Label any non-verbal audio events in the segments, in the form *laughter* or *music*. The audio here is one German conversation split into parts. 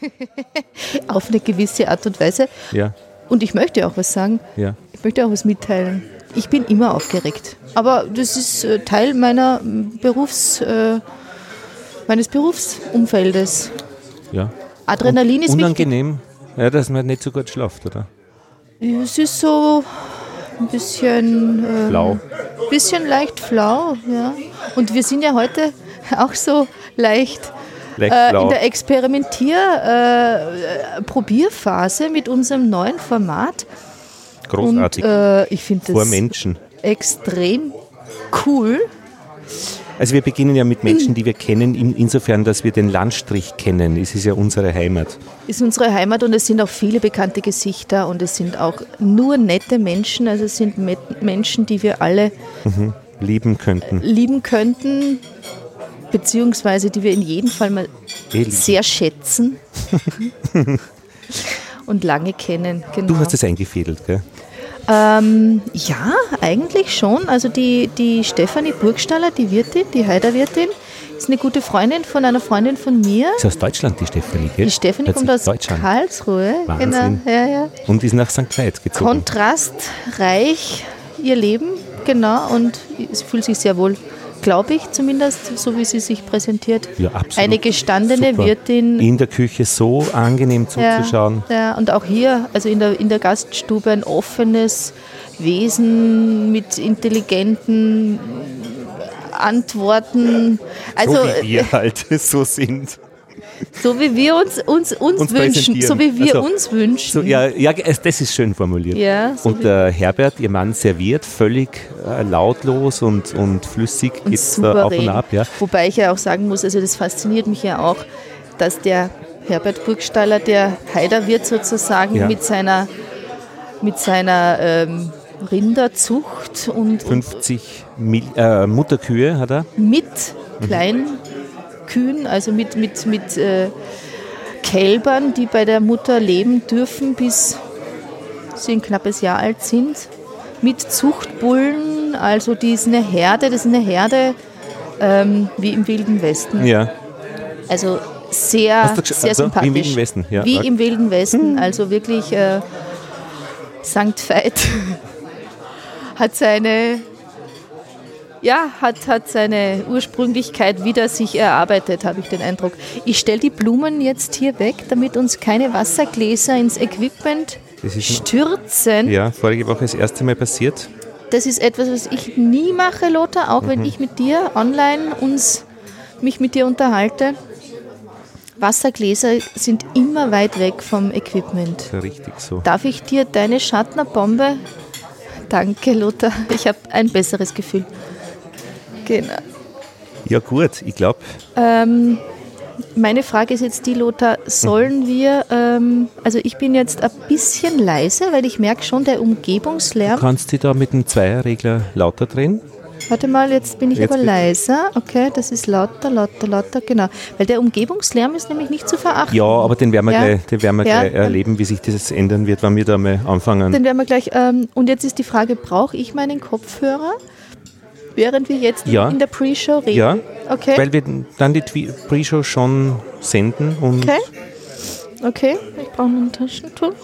*laughs* Auf eine gewisse Art und Weise. Ja, Und ich möchte auch was sagen. ja. Ich möchte auch was mitteilen. Ich bin immer aufgeregt. Aber das ist äh, Teil meiner Berufs, äh, meines Berufsumfeldes. ja. Adrenalin ist wichtig. Unangenehm, ja, dass man nicht so gut schlaft, oder? Es ist so ein bisschen, ähm, Blau. bisschen leicht flau. Ja. Und wir sind ja heute *laughs* auch so Leicht äh, in der Experimentier-Probierphase mit unserem neuen Format. Großartig. Und äh, ich finde das Menschen. extrem cool. Also wir beginnen ja mit Menschen, die wir kennen, in, insofern, dass wir den Landstrich kennen. Es ist ja unsere Heimat. ist unsere Heimat und es sind auch viele bekannte Gesichter und es sind auch nur nette Menschen. Also es sind Menschen, die wir alle Lieben könnten. lieben könnten, beziehungsweise die wir in jedem Fall mal Eh lieben. sehr schätzen *laughs* und lange kennen. Genau. Du hast es eingefädelt, gell? ähm, ja, eigentlich schon. Also die, die Stefanie Burgstaller, die Wirtin, die Heiderwirtin, ist eine gute Freundin von einer Freundin von mir. Ist aus Deutschland, die Stefanie, gell? Die Stefanie kommt aus Deutschland. Karlsruhe. Wahnsinn. Genau. Ja, ja. Und ist nach St. Veit gezogen. kontrastreich ihr Leben, genau, und sie fühlt sich sehr wohl, glaube ich zumindest, so wie sie sich präsentiert. Ja, absolut. Eine gestandene Super. Wirtin. In der Küche so angenehm zuzuschauen. Ja, ja, und auch hier, also in der, in der Gaststube, ein offenes Wesen mit intelligenten Antworten. Also so wie wir *laughs* halt so sind. So wie wir uns, uns, uns, Uns wünschen, so wie wir Also, uns wünschen. So, ja, ja, das ist schön formuliert. Ja, so und der Herbert, ihr Mann, serviert völlig äh, lautlos und, und flüssig, und geht's da auf und ab. Ja. Wobei ich ja auch sagen muss, also das fasziniert mich ja auch, dass der Herbert Burgstaller, der Heiderwirt sozusagen Ja. mit seiner, mit seiner ähm, Rinderzucht und, und 50 Mil äh, Mutterkühe hat er. mit Kleinkühen, also mit, mit, mit äh, Kälbern, die bei der Mutter leben dürfen, bis sie ein knappes Jahr alt sind. Mit Zuchtbullen, also die ist eine Herde, das ist eine Herde ähm, wie im Wilden Westen. Ja. Also sehr, sehr also, sympathisch. wie im Wilden Westen, ja. Wie Okay. im Wilden Westen, also wirklich äh, St. Veit *laughs* hat seine, ja, hat, hat seine Ursprünglichkeit wieder sich erarbeitet, habe ich den Eindruck. Ich stelle die Blumen jetzt hier weg, damit uns keine Wassergläser ins Equipment stürzen. ja, vorige Woche das erste Mal passiert. Das ist etwas, was ich nie mache, Lothar, auch Mhm. wenn ich mit dir online uns, mich mit dir unterhalte. Wassergläser sind immer weit weg vom Equipment. Richtig so. Darf ich dir deine Schattnerbombe? Danke, Lothar. Ich habe ein besseres Gefühl. Genau. Ja gut, ich glaube, Ähm, meine Frage ist jetzt die, Lothar, sollen wir, ähm, also ich bin jetzt ein bisschen leise, weil ich merke schon, der du Umgebungslärm kannst dich da mit dem Zweierregler lauter drehen. Warte mal, jetzt bin ich Jetzt aber bitte. leiser. Okay, das ist lauter, lauter, lauter, genau. Weil der Umgebungslärm ist nämlich nicht zu verachten. Ja, aber den werden wir, Ja. Gleich, den werden wir Ja. gleich erleben, wie sich das ändern wird, wenn wir da mal anfangen. Den werden wir gleich. Ähm, und jetzt ist die Frage: Brauche ich meinen Kopfhörer, während wir jetzt Ja. in der Pre-Show reden? Ja, Okay. weil wir dann die Pre-Show schon senden und okay. Okay. Ich brauche noch ein Taschentuch.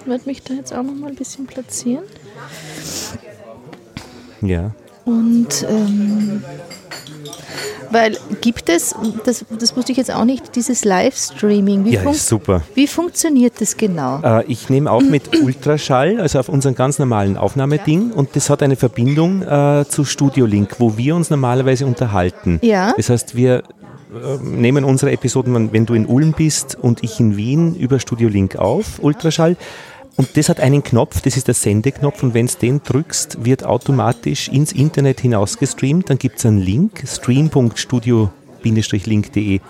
Ich werde mich da jetzt auch noch mal ein bisschen platzieren. ja. Und ähm, weil gibt es, das, das wusste ich jetzt auch nicht, dieses Livestreaming. Wie, Ja, ist super. wie funktioniert das genau? Äh, ich nehme auf mit *clears throat* Ultraschall, also auf unseren ganz normalen Aufnahmeding und das hat eine Verbindung äh, zu Studio Link, wo wir uns normalerweise unterhalten. Ja. Das heißt, wir äh, nehmen unsere Episoden, wenn- wenn du in Ulm bist und ich in Wien, über Studio Link auf, Ultraschall. Und das hat einen Knopf, das ist der Sendeknopf und wenn du den drückst, wird automatisch ins Internet hinaus gestreamt. Dann gibt es einen Link, stream.studio-link.de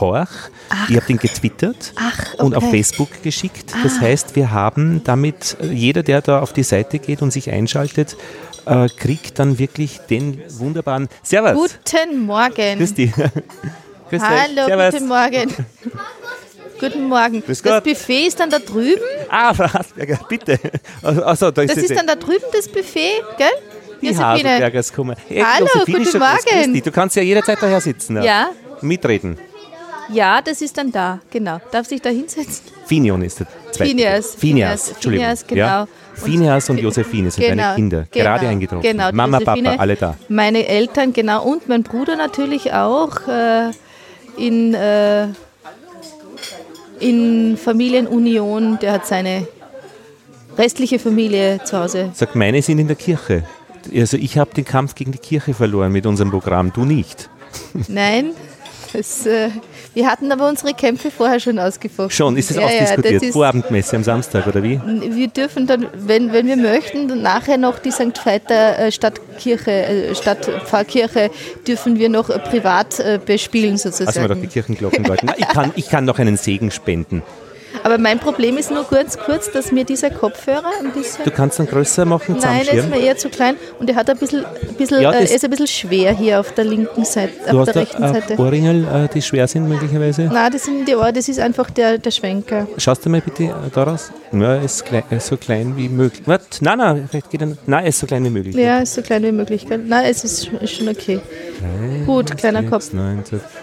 horch. Ich habe den getwittert Ach, und auf okay. Facebook geschickt. Das heißt, wir haben damit, äh, jeder, der da auf die Seite geht und sich einschaltet, äh, kriegt dann wirklich den wunderbaren Servus. Guten Morgen. *laughs* Grüß dich. Grüß. Hallo, Servus. guten Morgen. *laughs* guten Morgen. Das. Buffet ist dann da drüben. Ah, Frau Hasberger, bitte. Also, also, da ist Das ist dann da drüben das Buffet, gell? die Sabine. Haselbergers kommen. Hey, Hallo, Josephine guten ist Morgen. Du kannst ja jederzeit daher sitzen. Ja. Mitreden. Ja, das ist dann da, genau. Darf sich da hinsetzen? Finion ist der zweite. Phineas. Phineas, Entschuldigung. Phineas, genau. Ja. Phineas und Josephine sind Genau, deine Kinder, genau, gerade eingetroffen. Genau, Mama, Josephine, Papa, alle da. Meine Eltern, genau, und mein Bruder natürlich auch äh, in, äh, in Familienunion. Der hat seine restliche Familie zu Hause. Sag, meine sind in der Kirche. Also ich habe den Kampf gegen die Kirche verloren mit unserem Programm, du nicht. *laughs* Nein, das, äh, wir hatten aber unsere Kämpfe vorher schon ausgefochten. Schon, ist es Ja, ja, ausdiskutiert? das ist- Vorabendmesse am Samstag, oder wie? Wir dürfen dann, wenn, wenn wir möchten, dann nachher noch die St. Veiter äh, Stadtkirche, äh, Stadtpfarrkirche dürfen wir noch äh, privat bespielen Lassen wir doch die sozusagen. Kirchenglocken läuten. *laughs* Ich, kann, ich kann noch einen Segen spenden. Aber mein Problem ist nur ganz kurz, dass mir dieser Kopfhörer ein bisschen... Du kannst ihn größer machen, Nein, er ist mir eher zu klein und er hat ein bisschen, ein bisschen Ja, äh, ist ein bisschen schwer hier auf der linken Seite, Du auf hast der da rechten äh, Seite. Ohrringel, äh, die schwer sind möglicherweise. Nein, das sind die Ohren, das ist einfach der, der Schwenker. Schaust du mal bitte äh, daraus? Ja, er ist, klein, ist so klein wie möglich. Was? Nein, nein, vielleicht geht er. Nein, er ist so klein wie möglich. Ja, ist so klein wie möglich. Nein, es ist, schon- ist schon okay. Gut, kleiner Kopf.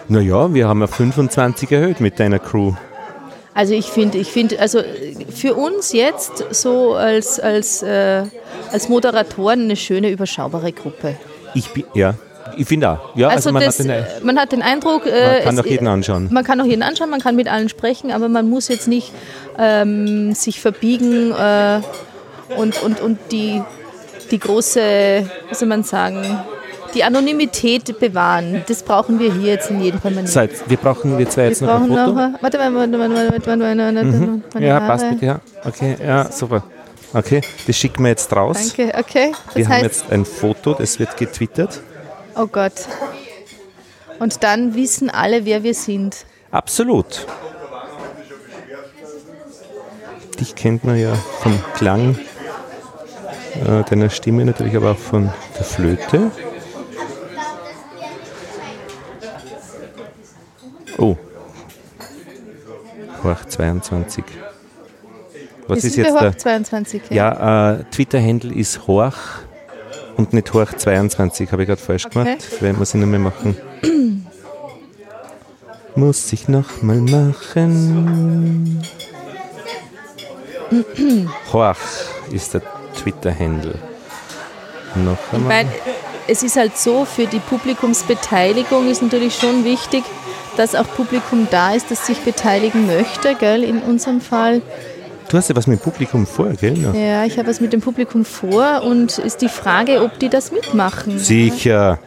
Naja, wir haben auf 25 erhöht mit deiner Crew. Also ich finde, ich finde, also für uns jetzt so als, als, äh, als Moderatoren eine schöne, überschaubare Gruppe. Ich bin, ja, ich finde auch. Ja, Also, also, man, das, hat den, äh, man hat den Eindruck, man äh, kann doch jeden anschauen. man kann auch jeden anschauen, man kann mit allen sprechen, aber man muss jetzt nicht ähm, sich verbiegen äh, und, und, und die, die große, was soll man sagen, die Anonymität bewahren. Das brauchen wir hier jetzt in jedem Fall mal nicht. Wir brauchen wir zwei jetzt wir noch ein Foto. Noch, warte, warte, warte, warte, warte, warte, mhm. Ja, passt bitte, ja. Okay, ja, super. Okay, das schicken wir jetzt raus. Danke, okay. Das wir haben jetzt ein Foto, das wird getwittert. Oh Gott. Und dann wissen alle, wer wir sind. Absolut. Dich kennt man ja vom Klang äh, deiner Stimme natürlich, aber auch von der Flöte. Oh. Horch 22. Was ist sind jetzt? Hoch 22. Ja, äh, Twitter-Handle ist Horch und nicht Horch 22, habe ich gerade falsch Okay. gemacht. Weil *clears throat* muss ich nochmal machen. muss ich nochmal machen. Horch ist der Twitter-Handle. Noch Ich einmal. meine, es ist halt so, für die Publikumsbeteiligung ist natürlich schon wichtig, dass auch Publikum da ist, das sich beteiligen möchte, gell, in unserem Fall. Du hast ja was mit dem Publikum vor, gell? Ja. Ja, ich habe was mit dem Publikum vor und ist die Frage, ob die das mitmachen. Sicher.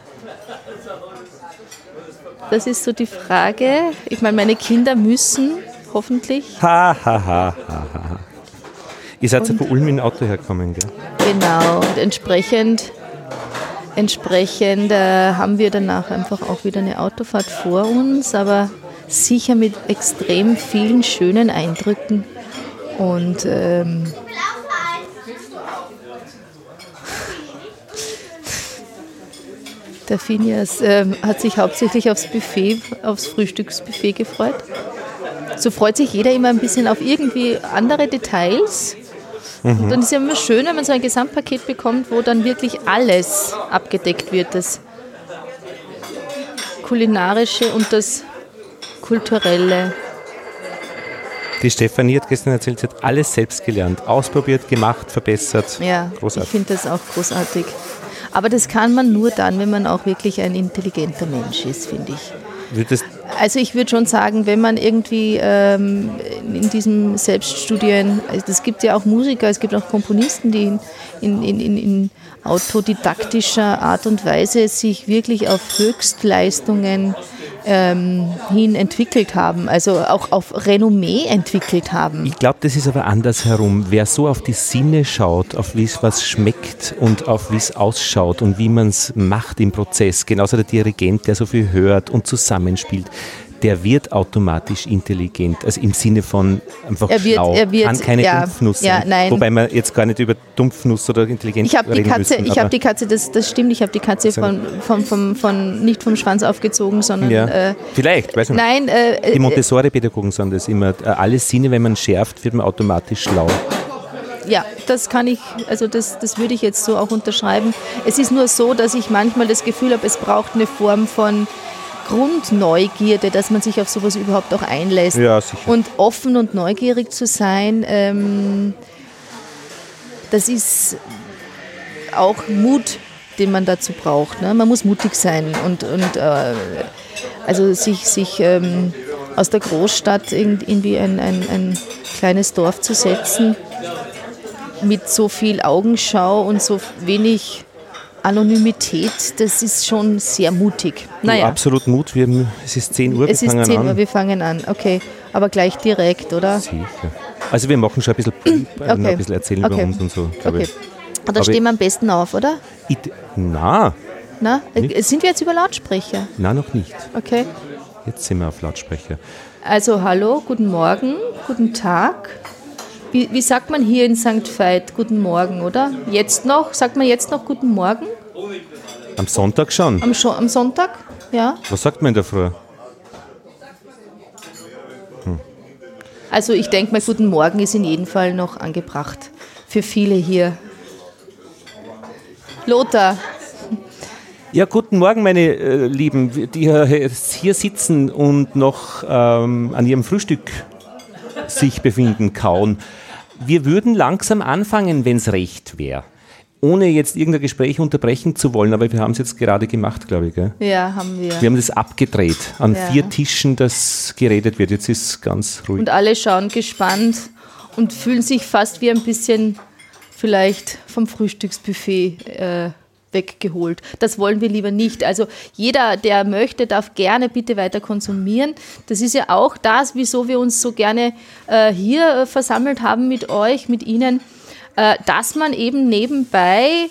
Das ist so die Frage. Ich meine, meine Kinder müssen hoffentlich, Ha, ha, ha, ha, ha. Ihr seid ja von Ulm in Auto hergekommen, gell? genau, und entsprechend, entsprechend äh, haben wir danach einfach auch wieder eine Autofahrt vor uns, aber sicher mit extrem vielen schönen Eindrücken. Und ähm, *laughs* der Phineas ähm, hat sich hauptsächlich aufs Buffet, aufs Frühstücksbuffet gefreut. So freut sich jeder immer ein bisschen auf irgendwie andere Details. Und dann ist ja immer schön, wenn man so ein Gesamtpaket bekommt, wo dann wirklich alles abgedeckt wird. Das Kulinarische und das Kulturelle. Die Stefanie hat gestern erzählt, sie hat alles selbst gelernt, ausprobiert, gemacht, verbessert. Ja, ich Großartig. finde das auch großartig. Aber das kann man nur dann, wenn man auch wirklich ein intelligenter Mensch ist, finde ich. Würdest, Also ich würde schon sagen, wenn man irgendwie ähm, in diesem Selbststudien, also es gibt ja auch Musiker, es gibt auch Komponisten, die in, in, in, in, in autodidaktischer Art und Weise sich wirklich auf Höchstleistungen ähm, hin entwickelt haben, also auch auf Renommee entwickelt haben. ich glaube, das ist aber andersherum. Wer so auf die Sinne schaut, auf wie es was schmeckt und auf wie es ausschaut und wie man es macht im Prozess, genauso der Dirigent, der so viel hört und zusammenspielt, wird automatisch intelligent, also im Sinne von einfach Er wird- schlau, er wird- kann keine ja, Dumpfnuss ja, sein. nein. Wobei wir jetzt gar nicht über Dumpfnuss oder Intelligenz Ich habe die reden Katze, müssen. ich habe die Katze, das, das stimmt, ich habe die Katze von, von, von, von, nicht vom Schwanz aufgezogen, sondern ja. äh, Vielleicht, weiß nicht. nein, äh, Die Montessori-Pädagogen sagen das immer. äh, Alle Sinne, wenn man schärft, wird man automatisch schlau. Ja, das kann ich, also das, das würde ich jetzt so auch unterschreiben. Es ist nur so, dass ich manchmal das Gefühl habe, es braucht eine Form von Grundneugierde, dass man sich auf sowas überhaupt auch einlässt. Ja, sicher. Und offen und neugierig zu sein, ähm, das ist auch Mut, den man dazu braucht. Ne? Man muss mutig sein und, und äh, also sich, sich ähm, aus der Großstadt irgendwie ein, ein, ein kleines Dorf zu setzen mit so viel Augenschau und so wenig Anonymität, das ist schon sehr mutig. Naja. absolut Mut. Wir, es ist 10 Uhr, wir es fangen ist 10 Uhr, an. wir fangen an. Okay, aber gleich direkt, oder? Sicher. Also wir machen schon ein bisschen, *clears throat* okay. ein bisschen erzählen okay. über uns und so. Okay. Ich. Da stehen wir am besten auf, oder? Ich, na. Na? Nicht? Sind wir jetzt über Lautsprecher? Na, noch nicht. Okay. Jetzt sind wir auf Lautsprecher. Also hallo, guten Morgen, guten Tag. Wie, wie, sagt man hier in St. Veit guten Morgen, oder? Jetzt noch? Sagt man jetzt noch guten Morgen? Am Sonntag schon. Am, am Sonntag, ja. Was sagt man in der Früh? Hm. Also ich denke mal, guten Morgen ist in jedem Fall noch angebracht. Für viele hier. Lothar. Ja, guten Morgen, meine äh, Lieben, die hier sitzen und noch ähm, an ihrem Frühstück sich befinden, kauen. Wir würden langsam anfangen, wenn es recht wäre. Ohne jetzt irgendein Gespräch unterbrechen zu wollen, aber wir haben es jetzt gerade gemacht, glaube ich. Gell? Ja, haben wir. Wir haben das abgedreht. An ja. vier Tischen, das geredet wird. Jetzt ist es ganz ruhig. Und alle schauen gespannt und fühlen sich fast wie ein bisschen vielleicht vom Frühstücksbuffet äh, weggeholt. Das wollen wir lieber nicht. Also jeder, der möchte, darf gerne bitte weiter konsumieren. Das ist ja auch das, wieso wir uns so gerne äh, hier äh, versammelt haben mit euch, mit Ihnen, äh, dass man eben nebenbei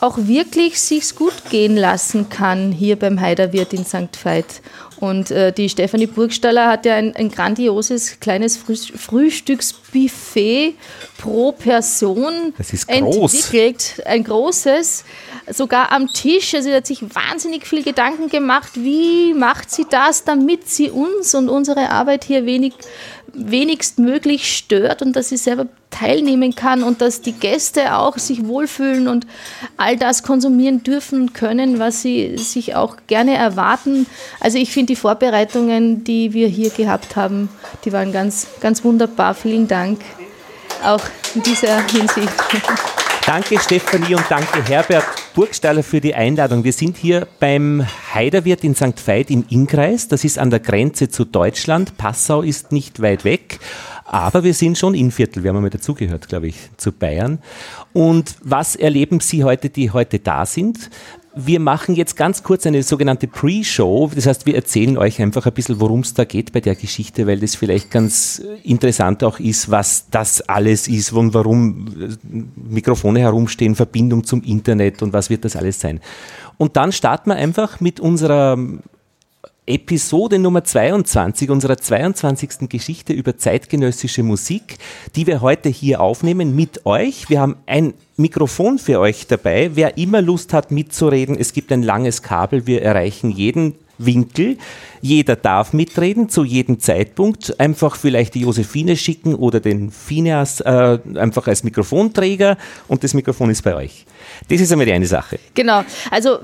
auch wirklich sich's gut gehen lassen kann hier beim Heiderwirt in St. Veit. Und äh, die Stefanie Burgstaller hat ja ein, ein grandioses kleines Frühstücksbuffet pro Person entwickelt. Ein großes, sogar am Tisch. Also sie hat sich wahnsinnig viel Gedanken gemacht, wie macht sie das, damit sie uns und unsere Arbeit hier wenig, wenigstmöglich stört und dass sie selber teilnehmen kann und dass die Gäste auch sich wohlfühlen und all das konsumieren dürfen und können, was sie sich auch gerne erwarten. Also ich finde die Vorbereitungen, die wir hier gehabt haben, die waren ganz, ganz wunderbar. Vielen Dank auch in dieser Hinsicht. Danke Stefanie und danke Herbert Burgstaller für die Einladung. Wir sind hier beim Heiderwirt in St. Veit im Innkreis. Das ist an der Grenze zu Deutschland. Passau ist nicht weit weg. Aber wir sind schon in Viertel, wir haben einmal dazugehört, glaube ich, zu Bayern. Und was erleben Sie heute, die heute da sind? Wir machen jetzt ganz kurz eine sogenannte Pre-Show. Das heißt, wir erzählen euch einfach ein bisschen, worum es da geht bei der Geschichte, weil das vielleicht ganz interessant auch ist, was das alles ist und warum äh, Mikrofone herumstehen, Verbindung zum Internet und was wird das alles sein. Und dann starten wir einfach mit unserer Episode Nummer 22 unserer 22. Geschichte über zeitgenössische Musik, die wir heute hier aufnehmen mit euch. Wir haben ein Mikrofon für euch dabei. Wer immer Lust hat mitzureden, es gibt ein langes Kabel. Wir erreichen jeden Winkel. Jeder darf mitreden zu jedem Zeitpunkt. Einfach vielleicht die Josephine schicken oder den Phineas äh, einfach als Mikrofonträger und das Mikrofon ist bei euch. Das ist einmal die eine Sache. Genau. Also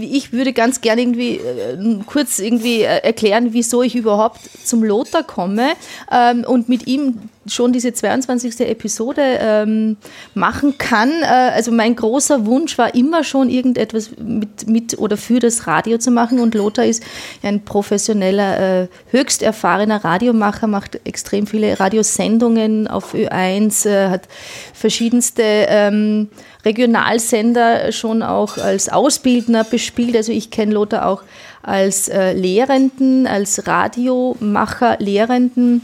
ich würde ganz gerne irgendwie äh, kurz irgendwie äh, erklären, wieso ich überhaupt zum Lothar komme ähm, und mit ihm schon diese 22. Episode ähm, machen kann. Äh, also mein großer Wunsch war immer schon irgendetwas mit, mit oder für das Radio zu machen und Lothar ist ein professioneller, äh, höchst erfahrener Radiomacher, macht extrem viele Radiosendungen auf Ö1, äh, hat verschiedenste ähm, Regionalsender schon auch als Ausbildner bespielt. Also ich kenne Lothar auch als äh, Lehrenden, als Radiomacher, Lehrenden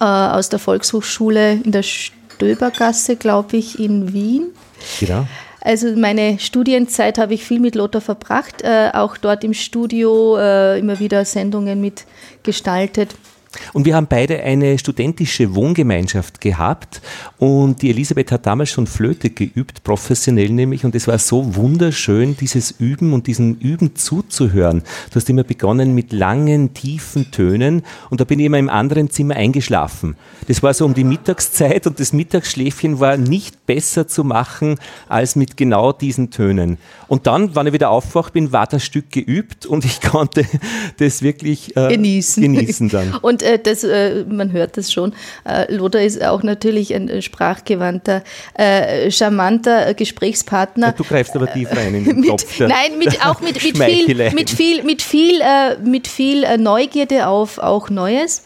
äh, aus der Volkshochschule in der Stöbergasse, glaube ich, in Wien. Genau. Also meine Studienzeit habe ich viel mit Lothar verbracht, äh, auch dort im Studio äh, immer wieder Sendungen mitgestaltet. Und wir haben beide eine studentische Wohngemeinschaft gehabt und die Elisabeth hat damals schon Flöte geübt, professionell nämlich, und es war so wunderschön, dieses Üben und diesen Üben zuzuhören. Du hast immer begonnen mit langen, tiefen Tönen und da bin ich immer im anderen Zimmer eingeschlafen. Das war so um die Mittagszeit und das Mittagsschläfchen war nicht besser zu machen als mit genau diesen Tönen. Und dann, wann ich wieder aufgewacht bin, war das Stück geübt und ich *laughs* konnte das wirklich äh, genießen. genießen dann. Und äh, das, äh, man hört das schon, äh, Lothar ist auch natürlich ein sprachgewandter, äh, charmanter Gesprächspartner. du greifst aber tief rein in den *laughs* mit. Der, nein, mit, auch mit, mit viel, mit viel, mit viel, äh, mit viel Neugierde auf auch Neues.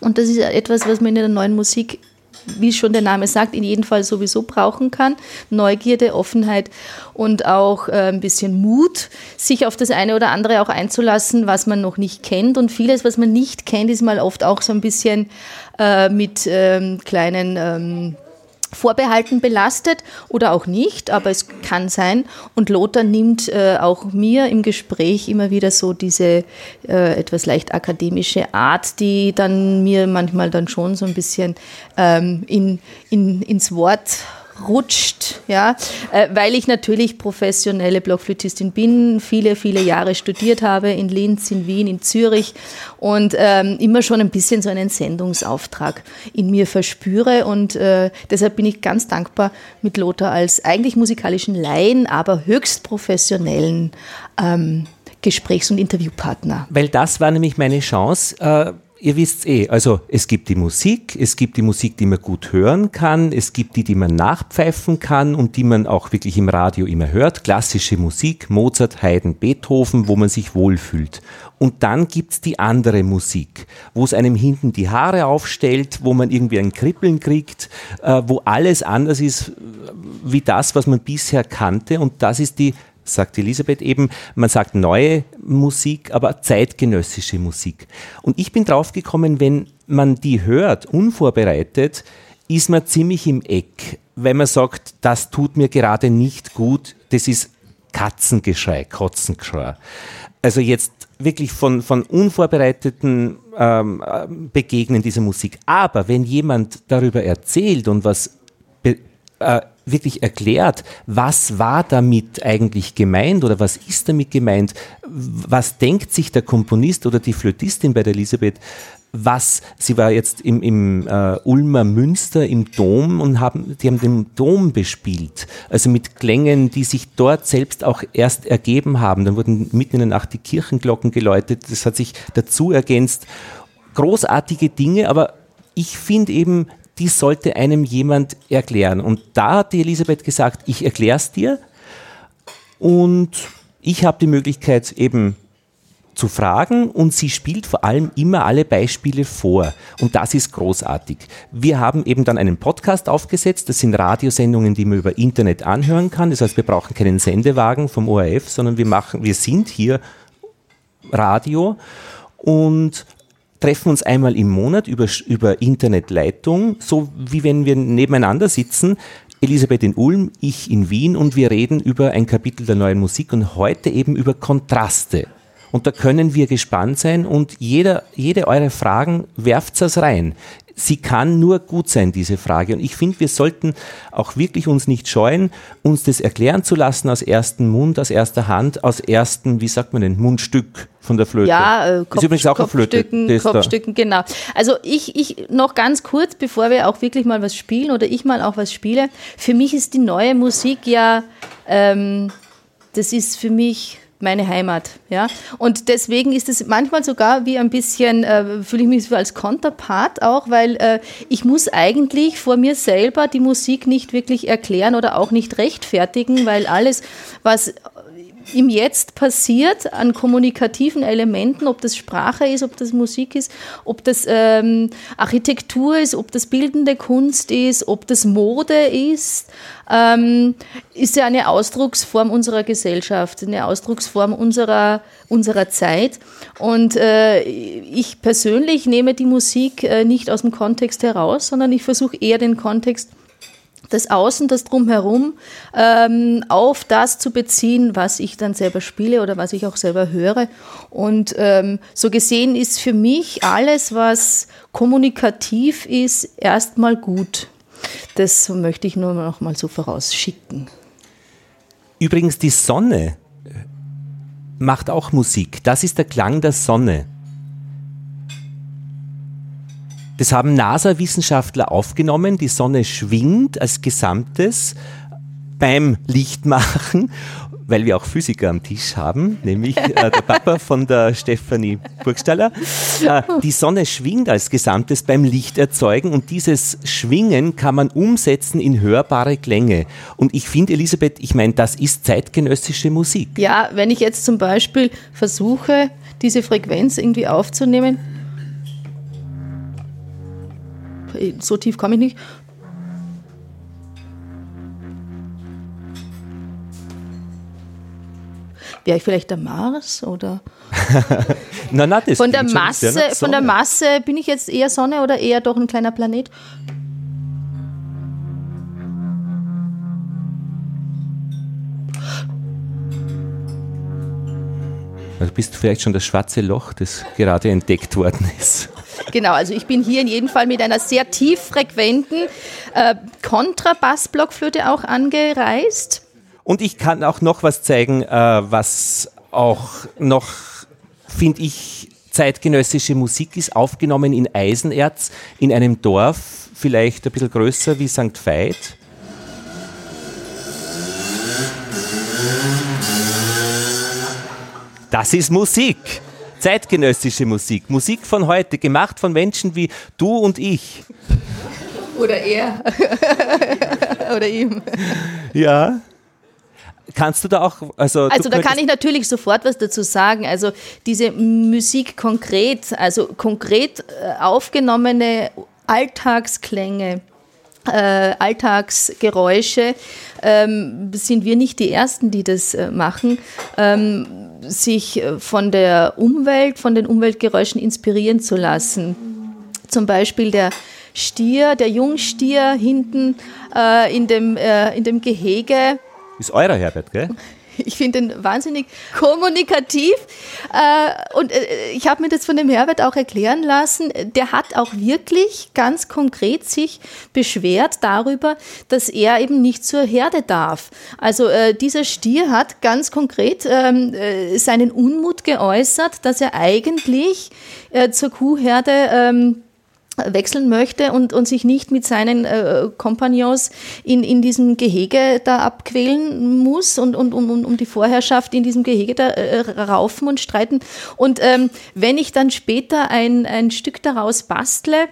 Und das ist etwas, was man in der neuen Musik wie schon der Name sagt, in jedem Fall sowieso brauchen kann. Neugierde, Offenheit und auch äh, ein bisschen Mut, sich auf das eine oder andere auch einzulassen, was man noch nicht kennt. Und vieles, was man nicht kennt, ist mal oft auch so ein bisschen äh, mit ähm, kleinen ähm, Vorbehalten belastet oder auch nicht, aber es kann sein. Und Lothar nimmt äh, auch mir im Gespräch immer wieder so diese äh, etwas leicht akademische Art, die dann mir manchmal dann schon so ein bisschen ähm, in, in, ins Wort rutscht, ja, äh, weil ich natürlich professionelle Blockflötistin bin, viele, viele Jahre studiert habe in Linz, in Wien, in Zürich und ähm, immer schon ein bisschen so einen Sendungsauftrag in mir verspüre und äh, deshalb bin ich ganz dankbar mit Lothar als eigentlich musikalischen Laien, aber höchst professionellen ähm, Gesprächs- und Interviewpartner. Weil das war nämlich meine Chance. Äh ihr wisst eh, also es gibt die Musik, es gibt die Musik, die man gut hören kann, es gibt die, die man nachpfeifen kann und die man auch wirklich im Radio immer hört. Klassische Musik, Mozart, Haydn, Beethoven, wo man sich wohlfühlt. Und dann gibt's die andere Musik, wo es einem hinten die Haare aufstellt, wo man irgendwie ein Kribbeln kriegt, äh, wo alles anders ist wie das, was man bisher kannte. Und das ist die sagt Elisabeth eben, man sagt neue Musik, aber zeitgenössische Musik. Und ich bin draufgekommen, wenn man die hört, unvorbereitet, ist man ziemlich im Eck, weil man sagt, das tut mir gerade nicht gut, das ist Katzengeschrei, Kotzengeschrei. Also jetzt wirklich von, von unvorbereiteten ähm, Begegnen dieser Musik. Aber wenn jemand darüber erzählt und was äh, wirklich erklärt, was war damit eigentlich gemeint oder was ist damit gemeint, was denkt sich der Komponist oder die Flötistin bei der Elisabeth, was, sie war jetzt im, im äh, Ulmer Münster im Dom und haben, die haben den Dom bespielt, also mit Klängen, die sich dort selbst auch erst ergeben haben. Dann wurden mitten in der Nacht die Kirchenglocken geläutet, das hat sich dazu ergänzt. Großartige Dinge, aber ich finde eben, die sollte einem jemand erklären. Und da hat die Elisabeth gesagt, ich erkläre es dir. Und ich habe die Möglichkeit eben zu fragen und sie spielt vor allem immer alle Beispiele vor. Und das ist großartig. Wir haben eben dann einen Podcast aufgesetzt. Das sind Radiosendungen, die man über Internet anhören kann. Das heißt, wir brauchen keinen Sendewagen vom ORF, sondern wir machen, wir sind hier Radio und treffen uns einmal im Monat über, über Internetleitung, so wie wenn wir nebeneinander sitzen. Elisabeth in Ulm, ich in Wien und wir reden über ein Kapitel der neuen Musik und heute eben über Kontraste. Und da können wir gespannt sein und jeder, jede eure Fragen werft es rein sie kann nur gut sein, diese Frage. Und ich finde, wir sollten auch wirklich uns nicht scheuen, uns das erklären zu lassen aus ersten Mund, aus erster Hand, aus ersten, wie sagt man denn, Mundstück von der Flöte. Ja, äh, Kopf, ist übrigens auch Kopfstücken, Flöte. Kopfstücken, genau. Also ich, ich noch ganz kurz, bevor wir auch wirklich mal was spielen oder ich mal auch was spiele. Für mich ist die neue Musik ja, ähm, das ist für mich meine Heimat. Ja? Und deswegen ist es manchmal sogar wie ein bisschen, äh, fühle ich mich so als Konterpart auch, weil äh, ich muss eigentlich vor mir selber die Musik nicht wirklich erklären oder auch nicht rechtfertigen, weil alles, was im Jetzt passiert an kommunikativen Elementen, ob das Sprache ist, ob das Musik ist, ob das ähm, Architektur ist, ob das bildende Kunst ist, ob das Mode ist, ähm, ist ja eine Ausdrucksform unserer Gesellschaft, eine Ausdrucksform unserer, unserer Zeit. Und äh, ich persönlich nehme die Musik äh, nicht aus dem Kontext heraus, sondern ich versuche eher den Kontext das Außen, das Drumherum, ähm, auf das zu beziehen, was ich dann selber spiele oder was ich auch selber höre. Und ähm, so gesehen ist für mich alles, was kommunikativ ist, erstmal gut. Das möchte ich nur noch mal so vorausschicken. Übrigens, die Sonne macht auch Musik. Das ist der Klang der Sonne. Das haben NASA-Wissenschaftler aufgenommen. Die Sonne schwingt als Gesamtes beim Lichtmachen, weil wir auch Physiker am Tisch haben, nämlich äh, der *laughs* Papa von der Stefanie Burgstaller. Äh, die Sonne schwingt als Gesamtes beim Lichterzeugen und dieses Schwingen kann man umsetzen in hörbare Klänge. Und ich finde, Elisabeth, ich meine, das ist zeitgenössische Musik. Ja, wenn ich jetzt zum Beispiel versuche, diese Frequenz irgendwie aufzunehmen, so tief komme ich nicht. Wäre ich vielleicht der Mars oder? *laughs* na, na, das von der Masse, von der Masse bin ich jetzt eher Sonne oder eher doch ein kleiner Planet? Also bist du vielleicht schon das schwarze Loch, das gerade entdeckt worden ist. Genau, also ich bin hier in jedem Fall mit einer sehr tieffrequenten äh, Kontrabassblockflöte auch angereist. Und ich kann auch noch was zeigen, äh, was auch noch, finde ich, zeitgenössische Musik ist, aufgenommen in Eisenerz, in einem Dorf, vielleicht ein bisschen größer wie St. Veit. Das ist Musik zeitgenössische Musik, Musik von heute, gemacht von Menschen wie du und ich. Oder er. *laughs* Oder ihm. Ja. Kannst du da auch, also. Also da kann ich natürlich sofort was dazu sagen. Also diese Musik konkret, also konkret äh, aufgenommene Alltagsklänge, äh, Alltagsgeräusche, ähm, sind wir nicht die Ersten, die das äh, machen. Ähm, sich äh, von der Umwelt, von den Umweltgeräuschen inspirieren zu lassen. Zum Beispiel der Stier, der Jungstier hinten äh, in, dem, äh, in dem Gehege. Ist eurer Herbert, gell? Ich finde ihn wahnsinnig kommunikativ. Äh, und äh, ich habe mir das von dem Herbert auch erklären lassen. Der hat auch wirklich ganz konkret sich beschwert darüber, dass er eben nicht zur Herde darf. Also äh, dieser Stier hat ganz konkret ähm, seinen Unmut geäußert, dass er eigentlich zur Kuhherde ähm, wechseln möchte und, und sich nicht mit seinen äh, Kompagnons in, in diesem Gehege da abquälen muss und, und um, um die Vorherrschaft in diesem Gehege da äh, raufen und streiten. Und ähm, wenn ich dann später ein, ein Stück daraus bastle,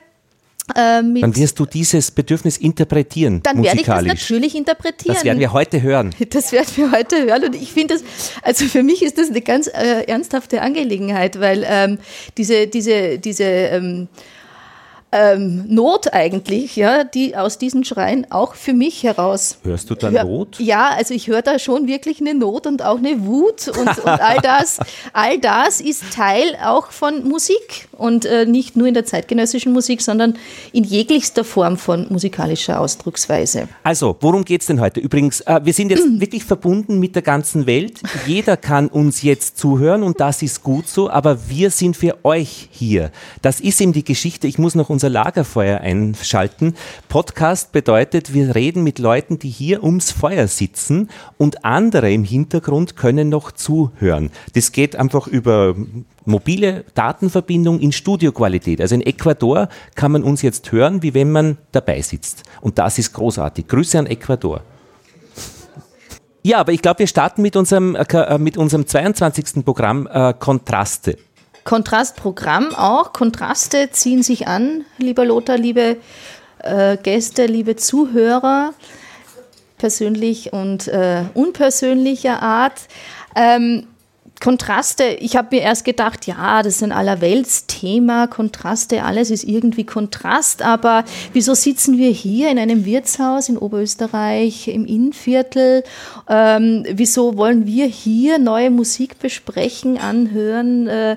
äh, dann wirst du dieses Bedürfnis interpretieren. Dann werde ich das natürlich interpretieren. Das werden wir heute hören. *laughs* Das werden wir heute hören. Und ich finde das, also für mich ist das eine ganz äh, ernsthafte Angelegenheit, weil ähm, diese, diese, diese ähm, ähm, Not eigentlich, ja, die aus diesen Schreien auch für mich heraus. Hörst du da hör, Not? Ja, also ich höre da schon wirklich eine Not und auch eine Wut und, *laughs* und all das. All das ist Teil auch von Musik und äh, nicht nur in der zeitgenössischen Musik, sondern in jeglichster Form von musikalischer Ausdrucksweise. Also, worum geht es denn heute? Übrigens, äh, wir sind jetzt *clears throat* wirklich verbunden mit der ganzen Welt. Jeder kann uns jetzt zuhören und das ist gut so, aber wir sind für euch hier. Das ist eben die Geschichte. Ich muss noch unser Lagerfeuer einschalten. Podcast bedeutet, wir reden mit Leuten, die hier ums Feuer sitzen und andere im Hintergrund können noch zuhören. Das geht einfach über mobile Datenverbindung in Studioqualität. Also in Ecuador kann man uns jetzt hören, wie wenn man dabei sitzt. Und das ist großartig. Grüße an Ecuador. Ja, aber ich glaube, wir starten mit unserem, äh, mit unserem 22. Programm äh, Kontraste. Kontrastprogramm auch. Kontraste ziehen sich an, lieber Lothar, liebe äh, Gäste, liebe Zuhörer, persönlich und äh, unpersönlicher Art. Ähm, Kontraste, ich habe mir erst gedacht, ja, das ist ein Allerweltsthema, Kontraste, alles ist irgendwie Kontrast, aber wieso sitzen wir hier in einem Wirtshaus in Oberösterreich im Innenviertel? Ähm, wieso wollen wir hier neue Musik besprechen, anhören? Äh,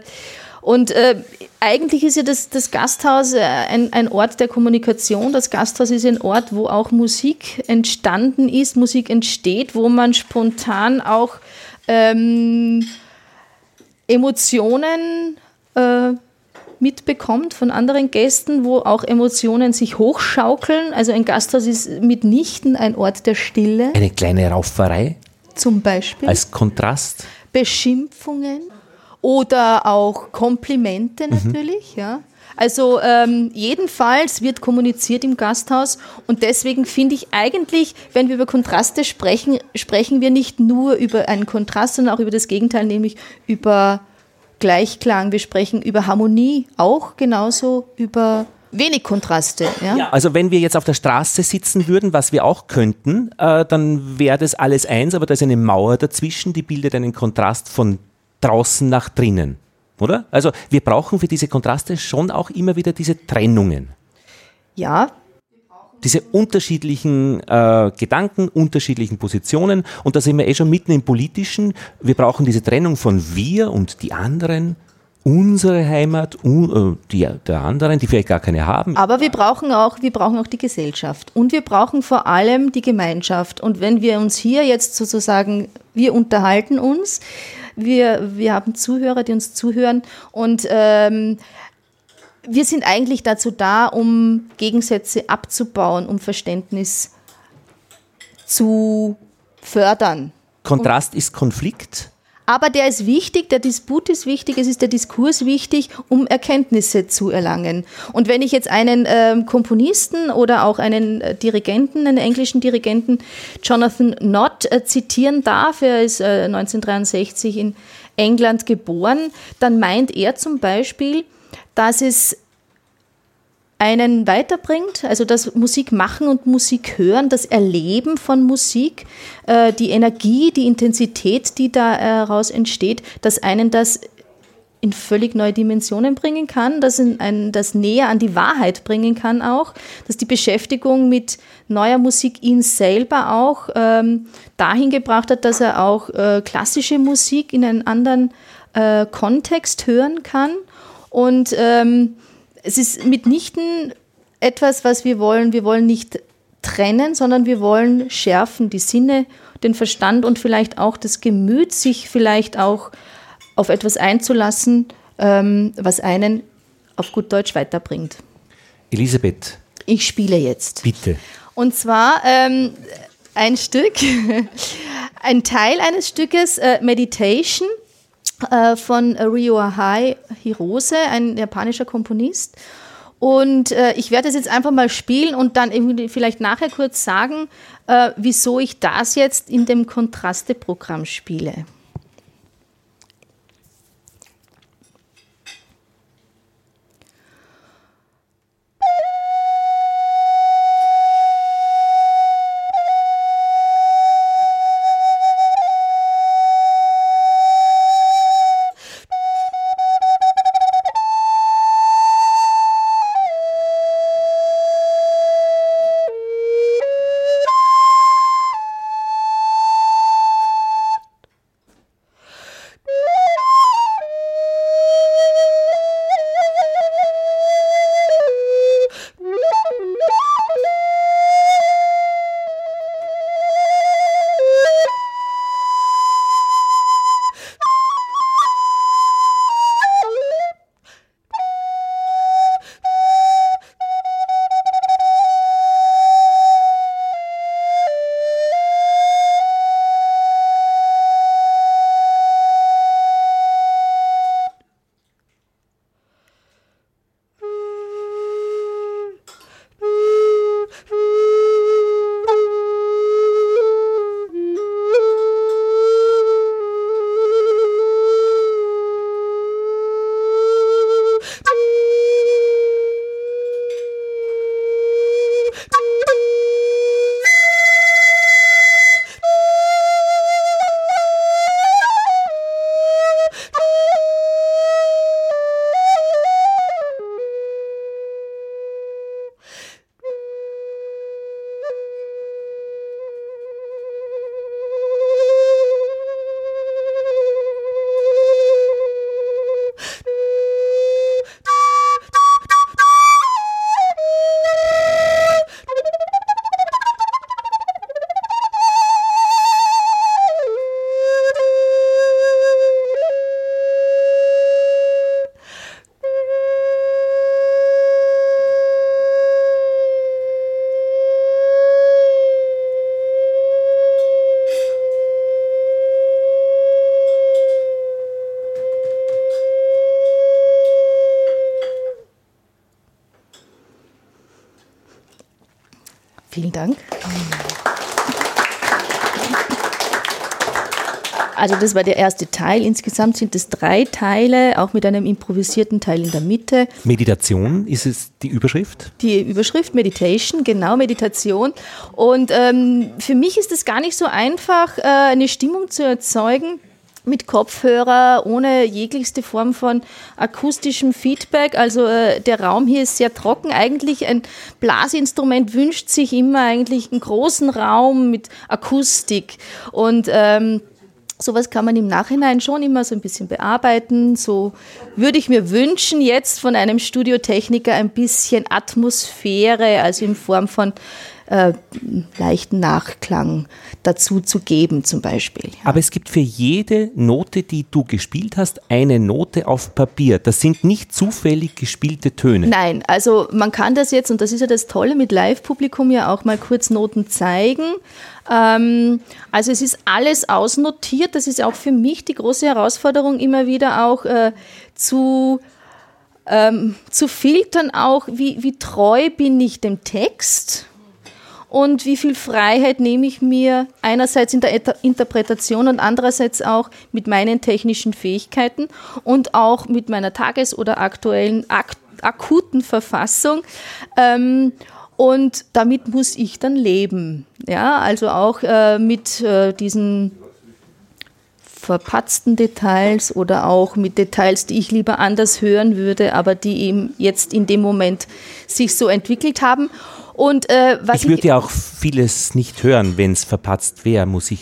Und äh, eigentlich ist ja das, das Gasthaus äh, ein, ein Ort der Kommunikation. Das Gasthaus ist ein Ort, wo auch Musik entstanden ist, Musik entsteht, wo man spontan auch ähm, Emotionen äh, mitbekommt von anderen Gästen, wo auch Emotionen sich hochschaukeln. Also ein Gasthaus ist mitnichten ein Ort der Stille. Eine kleine Rauferei? Zum Beispiel. Als Kontrast? Beschimpfungen oder auch Komplimente mhm. natürlich, mhm. ja. Also ähm, jedenfalls wird kommuniziert im Gasthaus und deswegen finde ich eigentlich, wenn wir über Kontraste sprechen, sprechen wir nicht nur über einen Kontrast, sondern auch über das Gegenteil, nämlich über Gleichklang. Wir sprechen über Harmonie, auch genauso über wenig Kontraste. Ja? ja? also wenn wir jetzt auf der Straße sitzen würden, was wir auch könnten, äh, dann wäre das alles eins, aber da ist eine Mauer dazwischen, die bildet einen Kontrast von draußen nach drinnen. Oder? Also wir brauchen für diese Kontraste schon auch immer wieder diese Trennungen. Ja. Diese unterschiedlichen äh, Gedanken, unterschiedlichen Positionen. Und da sind wir eh schon mitten im Politischen. Wir brauchen diese Trennung von wir und die anderen unsere Heimat, uh, die der anderen, die vielleicht gar keine haben. Aber wir brauchen auch, wir brauchen auch die Gesellschaft und wir brauchen vor allem die Gemeinschaft. Und wenn wir uns hier jetzt sozusagen, wir unterhalten uns, wir, wir haben Zuhörer, die uns zuhören und ähm, wir sind eigentlich dazu da, um Gegensätze abzubauen, um Verständnis zu fördern. Kontrast ist Konflikt? Aber der ist wichtig, der Disput ist wichtig, es ist der Diskurs wichtig, um Erkenntnisse zu erlangen. Und wenn ich jetzt einen äh, Komponisten oder auch einen äh, Dirigenten, einen englischen Dirigenten, Jonathan Nott, äh, zitieren darf, er ist 1963 äh, in England geboren, dann meint er zum Beispiel, dass es einen weiterbringt, also das Musik machen und Musik hören, das Erleben von Musik, äh, die Energie, die Intensität, die daraus entsteht, dass einen das in völlig neue Dimensionen bringen kann, dass ein, das näher an die Wahrheit bringen kann auch, dass die Beschäftigung mit neuer Musik ihn selber auch ähm, dahin gebracht hat, dass er auch äh, klassische Musik in einen anderen äh, Kontext hören kann. Und ähm, es ist mitnichten etwas, was wir wollen. Wir wollen nicht trennen, sondern wir wollen schärfen, die Sinne, den Verstand und vielleicht auch das Gemüt, sich vielleicht auch auf etwas einzulassen, ähm, was einen auf gut Deutsch weiterbringt. Elisabeth. Ich spiele jetzt. Bitte. Und zwar ähm, ein Stück, *laughs* ein Teil eines Stückes, äh, Meditation äh, von Ryohei Hirose, ein japanischer Komponist. Und äh, ich werde es jetzt einfach mal spielen und dann vielleicht nachher kurz sagen, äh, wieso ich das jetzt in dem Kontraste-Programm spiele. Vielen Dank. Also das war der erste Teil. Insgesamt sind es drei Teile, auch mit einem improvisierten Teil in der Mitte. Meditation ist es die Überschrift? Die Überschrift Meditation, genau Meditation. Und ähm, für mich ist es gar nicht so einfach, äh, eine Stimmung zu erzeugen mit Kopfhörer, ohne jeglichste Form von akustischem Feedback. Also äh, der Raum hier ist sehr trocken. Eigentlich ein Blasinstrument wünscht sich immer eigentlich einen großen Raum mit Akustik. Und ähm, Sowas kann man im Nachhinein schon immer so ein bisschen bearbeiten. So würde ich mir wünschen, jetzt von einem Studiotechniker ein bisschen Atmosphäre, also in Form von äh, leichten Nachklang dazu zu geben, zum Beispiel. Aber es gibt für jede Note, die du gespielt hast, eine Note auf Papier. Das sind nicht zufällig gespielte Töne. Nein, also man kann das jetzt, und das ist ja das Tolle mit Live-Publikum, ja auch mal kurz Noten zeigen. Ähm, also es ist alles ausnotiert. Das ist auch für mich die große Herausforderung, immer wieder auch äh, zu ähm, zu filtern auch, wie, wie treu bin ich dem Text und wie viel Freiheit nehme ich mir einerseits in der Interpretation und andererseits auch mit meinen technischen Fähigkeiten und auch mit meiner tages- oder aktuellen ak akuten Verfassung. Ähm, und damit muss ich dann leben. Ja, also auch äh, mit äh, diesen verpatzten Details oder auch mit Details, die ich lieber anders hören würde, aber die eben jetzt in dem Moment sich so entwickelt haben. Und, äh, ich würde ja auch vieles nicht hören, wenn es verpatzt wäre, muss ich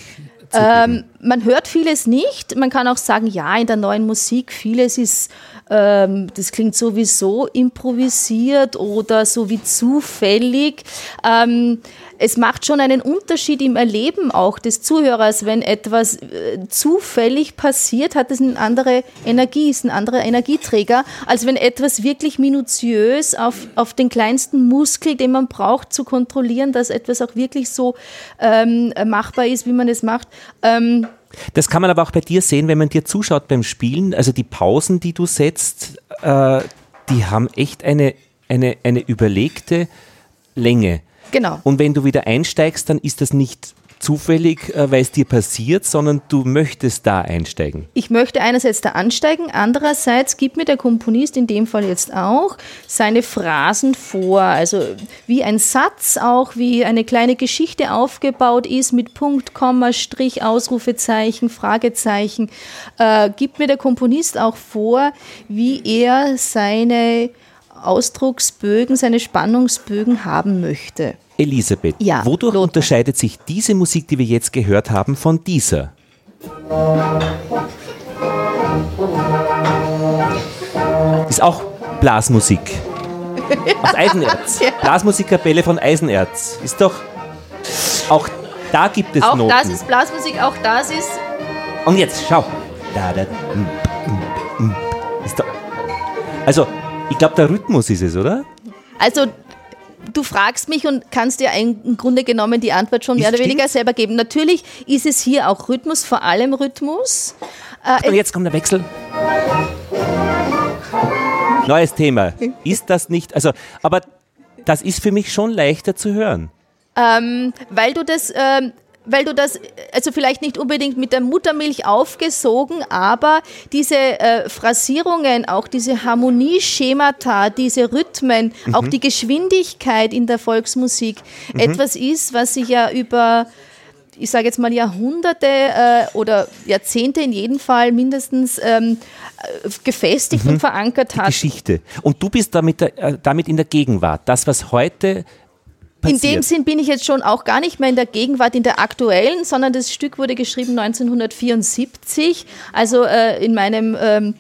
ähm, man hört vieles nicht. Man kann auch sagen, ja, in der neuen Musik, vieles ist, ähm, das klingt sowieso improvisiert oder so wie zufällig. Ähm, es macht schon einen Unterschied im Erleben auch des Zuhörers, wenn etwas äh, zufällig passiert, hat es eine andere Energie, ist ein anderer Energieträger, als wenn etwas wirklich minutiös auf, auf den kleinsten Muskel, den man braucht, zu kontrollieren, dass etwas auch wirklich so ähm, machbar ist, wie man es macht. Ähm, das kann man aber auch bei dir sehen, wenn man dir zuschaut beim Spielen. Also die Pausen, die du setzt, äh, die haben echt eine, eine, eine überlegte Länge. Genau. Und wenn du wieder einsteigst, dann ist das nicht zufällig, äh, weil es dir passiert, sondern du möchtest da einsteigen. Ich möchte einerseits da ansteigen, andererseits gibt mir der Komponist in dem Fall jetzt auch seine Phrasen vor, also wie ein Satz auch, wie eine kleine Geschichte aufgebaut ist mit Punkt, Komma, Strich, Ausrufezeichen, Fragezeichen, äh, gibt mir der Komponist auch vor, wie er seine Ausdrucksbögen, seine Spannungsbögen haben möchte. Elisabeth, ja, wodurch Lothar. unterscheidet sich diese Musik, die wir jetzt gehört haben, von dieser? Ist auch Blasmusik. *laughs* Aus Eisenerz. ja. Blasmusikkapelle von Eisenerz. Ist doch. Auch da gibt es auch Noten. Auch das ist Blasmusik, auch das ist. Und jetzt, schau. Da, da, ist doch, also, ich glaube, der Rhythmus ist es, oder? Also, du fragst mich und kannst dir im Grunde genommen die Antwort schon mehr oder weniger selber geben. Natürlich ist es hier auch Rhythmus, vor allem Rhythmus. Äh, und jetzt kommt der Wechsel. Neues Thema. Ist das nicht, also, aber das ist für mich schon leichter zu hören. Ähm, weil du das ähm, weil du das, also vielleicht nicht unbedingt mit der Muttermilch aufgesogen, aber diese äh, Phrasierungen, auch diese Harmonieschemata, diese Rhythmen, mhm. auch die Geschwindigkeit in der Volksmusik mhm. etwas ist, was sich ja über ich sage jetzt mal Jahrhunderte äh, oder Jahrzehnte in jedem Fall mindestens ähm, äh, gefestigt mhm. und verankert hat. Die Geschichte. Und du bist damit, äh, damit in der Gegenwart. Das, was heute Passiert. In dem Sinn bin ich jetzt schon auch gar nicht mehr in der Gegenwart, in der aktuellen, sondern das Stück wurde geschrieben 1974, also äh, in meinem ähm,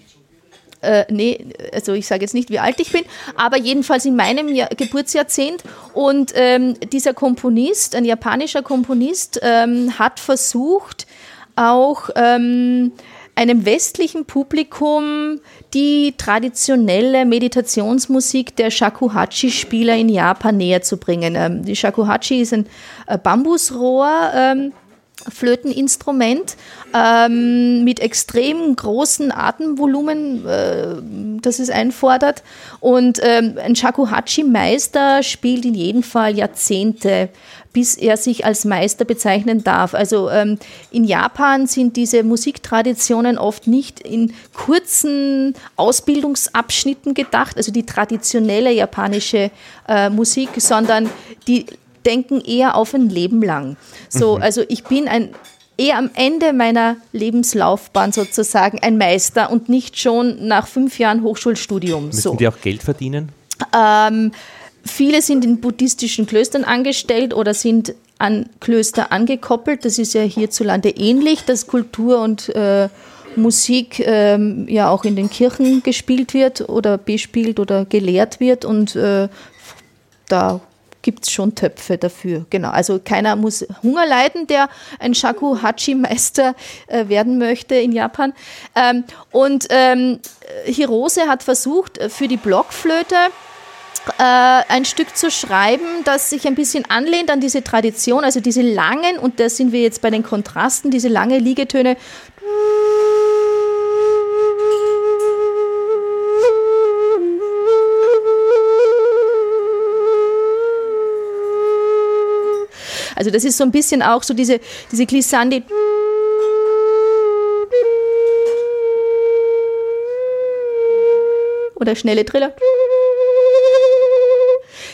äh, nee, also ich sage jetzt nicht, wie alt ich bin, aber jedenfalls in meinem Jahr, Geburtsjahrzehnt. Und ähm, dieser Komponist, ein japanischer Komponist, ähm, hat versucht, auch ähm, einem westlichen Publikum die traditionelle Meditationsmusik der Shakuhachi-Spieler in Japan näher zu bringen. Ähm, die Shakuhachi ist ein äh, Bambusrohr, ähm, Flöteninstrument ähm, mit extrem großen Atemvolumen, äh, das es einfordert. Und ähm, ein Shakuhachi-Meister spielt in jedem Fall Jahrzehnte, bis er sich als Meister bezeichnen darf. Also ähm, in Japan sind diese Musiktraditionen oft nicht in kurzen Ausbildungsabschnitten gedacht, also die traditionelle japanische äh, Musik, sondern die denken eher auf ein Leben lang. So, mhm. also ich bin ein eher am Ende meiner Lebenslaufbahn sozusagen ein Meister und nicht schon nach fünf Jahren Hochschulstudium. Müssen so. die auch Geld verdienen? Ähm, viele sind in buddhistischen Klöstern angestellt oder sind an Klöster angekoppelt. Das ist ja hierzulande ähnlich, dass Kultur und äh, Musik ähm, ja auch in den Kirchen gespielt wird oder bespielt oder gelehrt wird und äh, da gibt es schon Töpfe dafür. Genau, also keiner muss Hunger leiden, der ein Shakuhachi-Meister äh, werden möchte in Japan. Ähm, und ähm, Hirose hat versucht, äh, für die Blockflöte äh, ein Stück zu schreiben, das sich ein bisschen anlehnt an diese Tradition, also diese langen, und da sind wir jetzt bei den Kontrasten, diese lange Liegetöne. Also das ist so ein bisschen auch so diese, diese Glissandi. Oder schnelle Triller.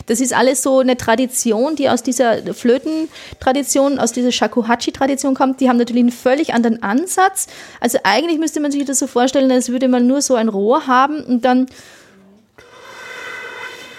Das ist alles so eine Tradition, die aus dieser Flötentradition, aus dieser Shakuhachi-Tradition kommt. Die haben natürlich einen völlig anderen Ansatz. Also eigentlich müsste man sich das so vorstellen, als würde man nur so ein Rohr haben und dann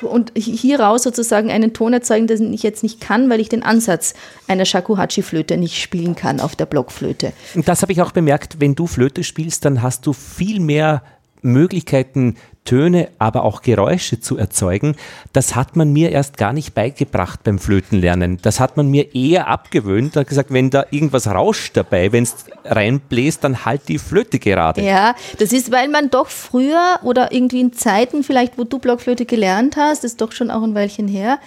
und hieraus sozusagen einen Ton erzeugen, den ich jetzt nicht kann, weil ich den Ansatz einer Shakuhachi-Flöte nicht spielen kann auf der Blockflöte. Das habe ich auch bemerkt, wenn du Flöte spielst, dann hast du viel mehr Möglichkeiten, Töne, aber auch Geräusche zu erzeugen, das hat man mir erst gar nicht beigebracht beim Flötenlernen. Das hat man mir eher abgewöhnt. Hat gesagt, wenn da irgendwas rauscht dabei, wenn es reinbläst, dann halt die Flöte gerade. Ja, das ist, weil man doch früher oder irgendwie in Zeiten vielleicht, wo du Blockflöte gelernt hast, ist doch schon auch ein Weilchen her,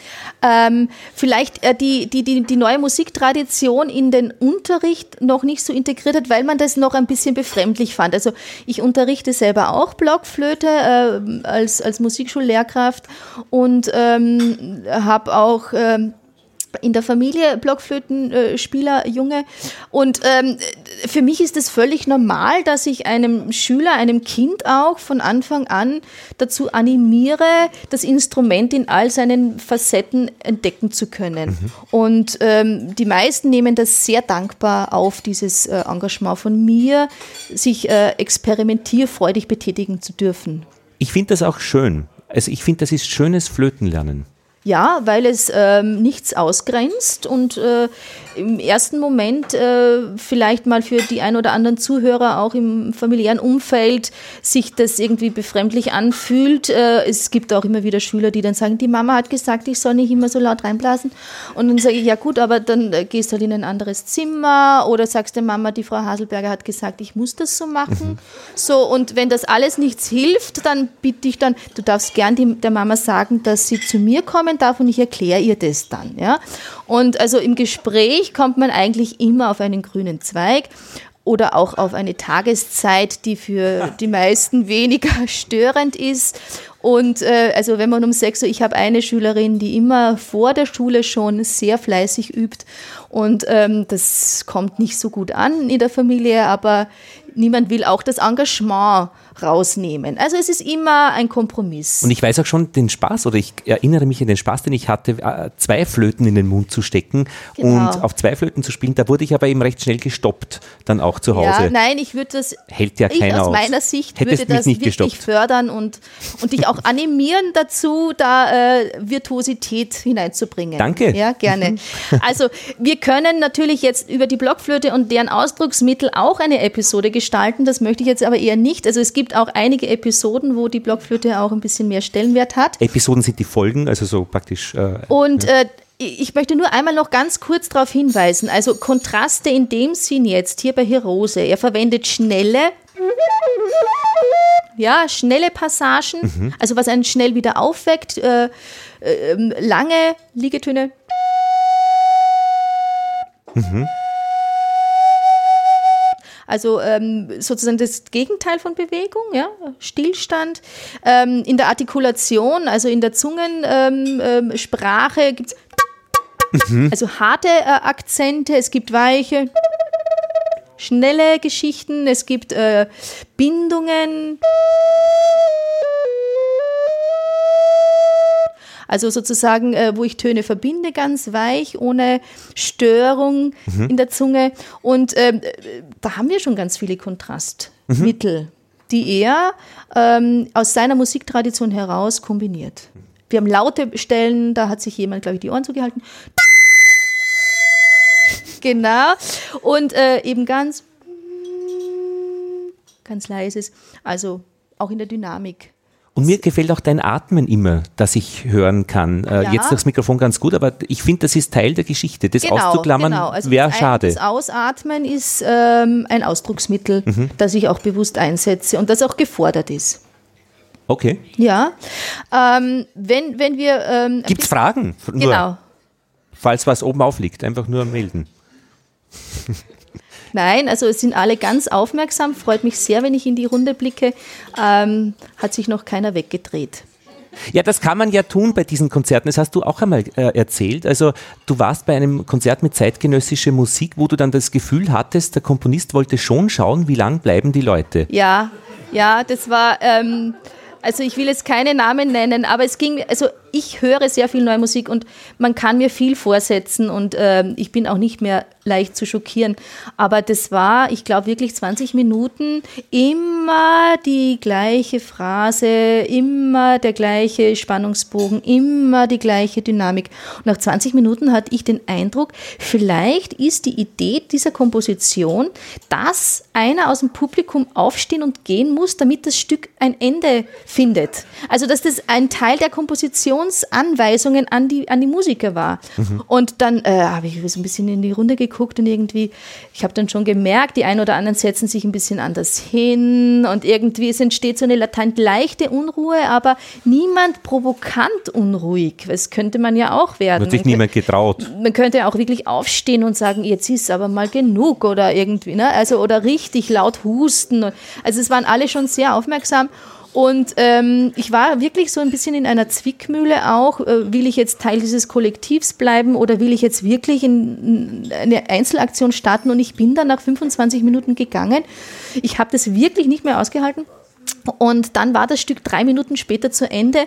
ähm, vielleicht äh, die, die, die, die neue Musiktradition in den Unterricht noch nicht so integriert hat, weil man das noch ein bisschen befremdlich fand. Also ich unterrichte selber auch Blockflöte, äh, als, als Musikschullehrkraft und ähm, habe auch ähm, in der Familie Blockflötenspieler, äh, Junge. Und ähm, für mich ist es völlig normal, dass ich einem Schüler, einem Kind auch von Anfang an dazu animiere, das Instrument in all seinen Facetten entdecken zu können. Mhm. Und ähm, die meisten nehmen das sehr dankbar auf, dieses äh, Engagement von mir, sich äh, experimentierfreudig betätigen zu dürfen. Ich finde das auch schön. Also ich finde, das ist schönes Flötenlernen. Ja, weil es ähm, nichts ausgrenzt und äh, im ersten Moment äh, vielleicht mal für die ein oder anderen Zuhörer auch im familiären Umfeld sich das irgendwie befremdlich anfühlt. Äh, es gibt auch immer wieder Schüler, die dann sagen, die Mama hat gesagt, ich soll nicht immer so laut reinblasen. Und dann sage ich, ja gut, aber dann äh, gehst du halt in ein anderes Zimmer oder sagst der Mama, die Frau Haselberger hat gesagt, ich muss das so machen. Mhm. So, und wenn das alles nichts hilft, dann bitte ich dann, du darfst gern die, der Mama sagen, dass sie zu mir kommen darf und ich erkläre ihr das dann. Ja? Und also im Gespräch kommt man eigentlich immer auf einen grünen Zweig oder auch auf eine Tageszeit, die für die meisten weniger *laughs* störend ist. Und äh, also wenn man um sechs Uhr, ich habe eine Schülerin, die immer vor der Schule schon sehr fleißig übt und ähm, das kommt nicht so gut an in der Familie, aber niemand will auch das Engagement rausnehmen. Also es ist immer ein Kompromiss. Und ich weiß auch schon den Spaß, oder ich erinnere mich an den Spaß, den ich hatte, äh, zwei Flöten in den Mund zu stecken genau. und auf zwei Flöten zu spielen. Da wurde ich aber eben recht schnell gestoppt, dann auch zu Hause. Ja, nein, ich würde das Hält ja keiner ich aus meiner Sicht Hättest würde das wirklich gestoppt. fördern und, und dich auch animieren dazu, da äh, Virtuosität hineinzubringen. Danke. Ja, gerne. *laughs* Also wir können natürlich jetzt über die Blockflöte und deren Ausdrucksmittel auch eine Episode gestalten. Das möchte ich jetzt aber eher nicht. Also es gibt auch einige Episoden, wo die Blockflöte auch ein bisschen mehr Stellenwert hat. Episoden sind die Folgen, also so praktisch. Äh, und ja. äh, ich möchte nur einmal noch ganz kurz darauf hinweisen, also Kontraste in dem Sinn jetzt hier bei Hirose. Er verwendet schnelle, ja, schnelle Passagen, mhm. also was einen schnell wieder aufweckt, äh, äh, lange Liegetöne. Mhm. Also ähm, sozusagen das Gegenteil von Bewegung, ja, Stillstand. Ähm, in der Artikulation, also in der Zungensprache ähm, ähm, gibt es mhm. also harte äh, Akzente, es gibt weiche, schnelle Geschichten, es gibt äh, Bindungen. Also sozusagen, äh, wo ich Töne verbinde, ganz weich, ohne Störung mhm. in der Zunge. Und ähm, da haben wir schon ganz viele Kontrastmittel, mhm. die er ähm, aus seiner Musiktradition heraus kombiniert. Wir haben laute Stellen, da hat sich jemand, glaube ich, die Ohren zugehalten. Genau. Und äh, eben ganz, ganz leises, also auch in der Dynamik. Und mir gefällt auch dein Atmen immer, das ich hören kann. Äh, ja. Jetzt durchs Mikrofon ganz gut, aber ich finde, das ist Teil der Geschichte. Das genau, auszuklammern genau. also wäre schade. Das Ausatmen ist ähm, ein Ausdrucksmittel, mhm. das ich auch bewusst einsetze und das auch gefordert ist. Okay. Ja. Ähm, wenn, wenn wir. Ähm, Gibt es Fragen? Nur, genau. Falls was oben aufliegt, einfach nur melden. Nein, also es sind alle ganz aufmerksam. Freut mich sehr, wenn ich in die Runde blicke. Ähm, hat sich noch keiner weggedreht. Ja, das kann man ja tun bei diesen Konzerten. Das hast du auch einmal äh, erzählt. Also du warst bei einem Konzert mit zeitgenössischer Musik, wo du dann das Gefühl hattest, der Komponist wollte schon schauen, wie lang bleiben die Leute. Ja, ja, das war. Ähm, also ich will jetzt keine Namen nennen, aber es ging, also ich höre sehr viel neue Musik und man kann mir viel vorsetzen und äh, ich bin auch nicht mehr leicht zu schockieren. Aber das war, ich glaube, wirklich 20 Minuten immer die gleiche Phrase, immer der gleiche Spannungsbogen, immer die gleiche Dynamik. Und nach 20 Minuten hatte ich den Eindruck, vielleicht ist die Idee dieser Komposition, dass einer aus dem Publikum aufstehen und gehen muss, damit das Stück ein Ende findet. Also, dass das ein Teil der Kompositionsanweisungen an die, an die Musiker war. Mhm. Und dann äh, habe ich so ein bisschen in die Runde geguckt und irgendwie, ich habe dann schon gemerkt, die einen oder anderen setzen sich ein bisschen anders hin und irgendwie es entsteht so eine latent leichte Unruhe, aber niemand provokant unruhig. Das könnte man ja auch werden. Hat sich niemand getraut. Man könnte auch wirklich aufstehen und sagen, jetzt ist aber mal genug oder irgendwie, ne? Also oder richtig laut husten. Also es waren alle schon sehr aufmerksam. Und ähm, ich war wirklich so ein bisschen in einer Zwickmühle auch. Äh, will ich jetzt Teil dieses Kollektivs bleiben oder will ich jetzt wirklich in, in eine Einzelaktion starten? Und ich bin dann nach 25 Minuten gegangen. Ich habe das wirklich nicht mehr ausgehalten. Und dann war das Stück drei Minuten später zu Ende.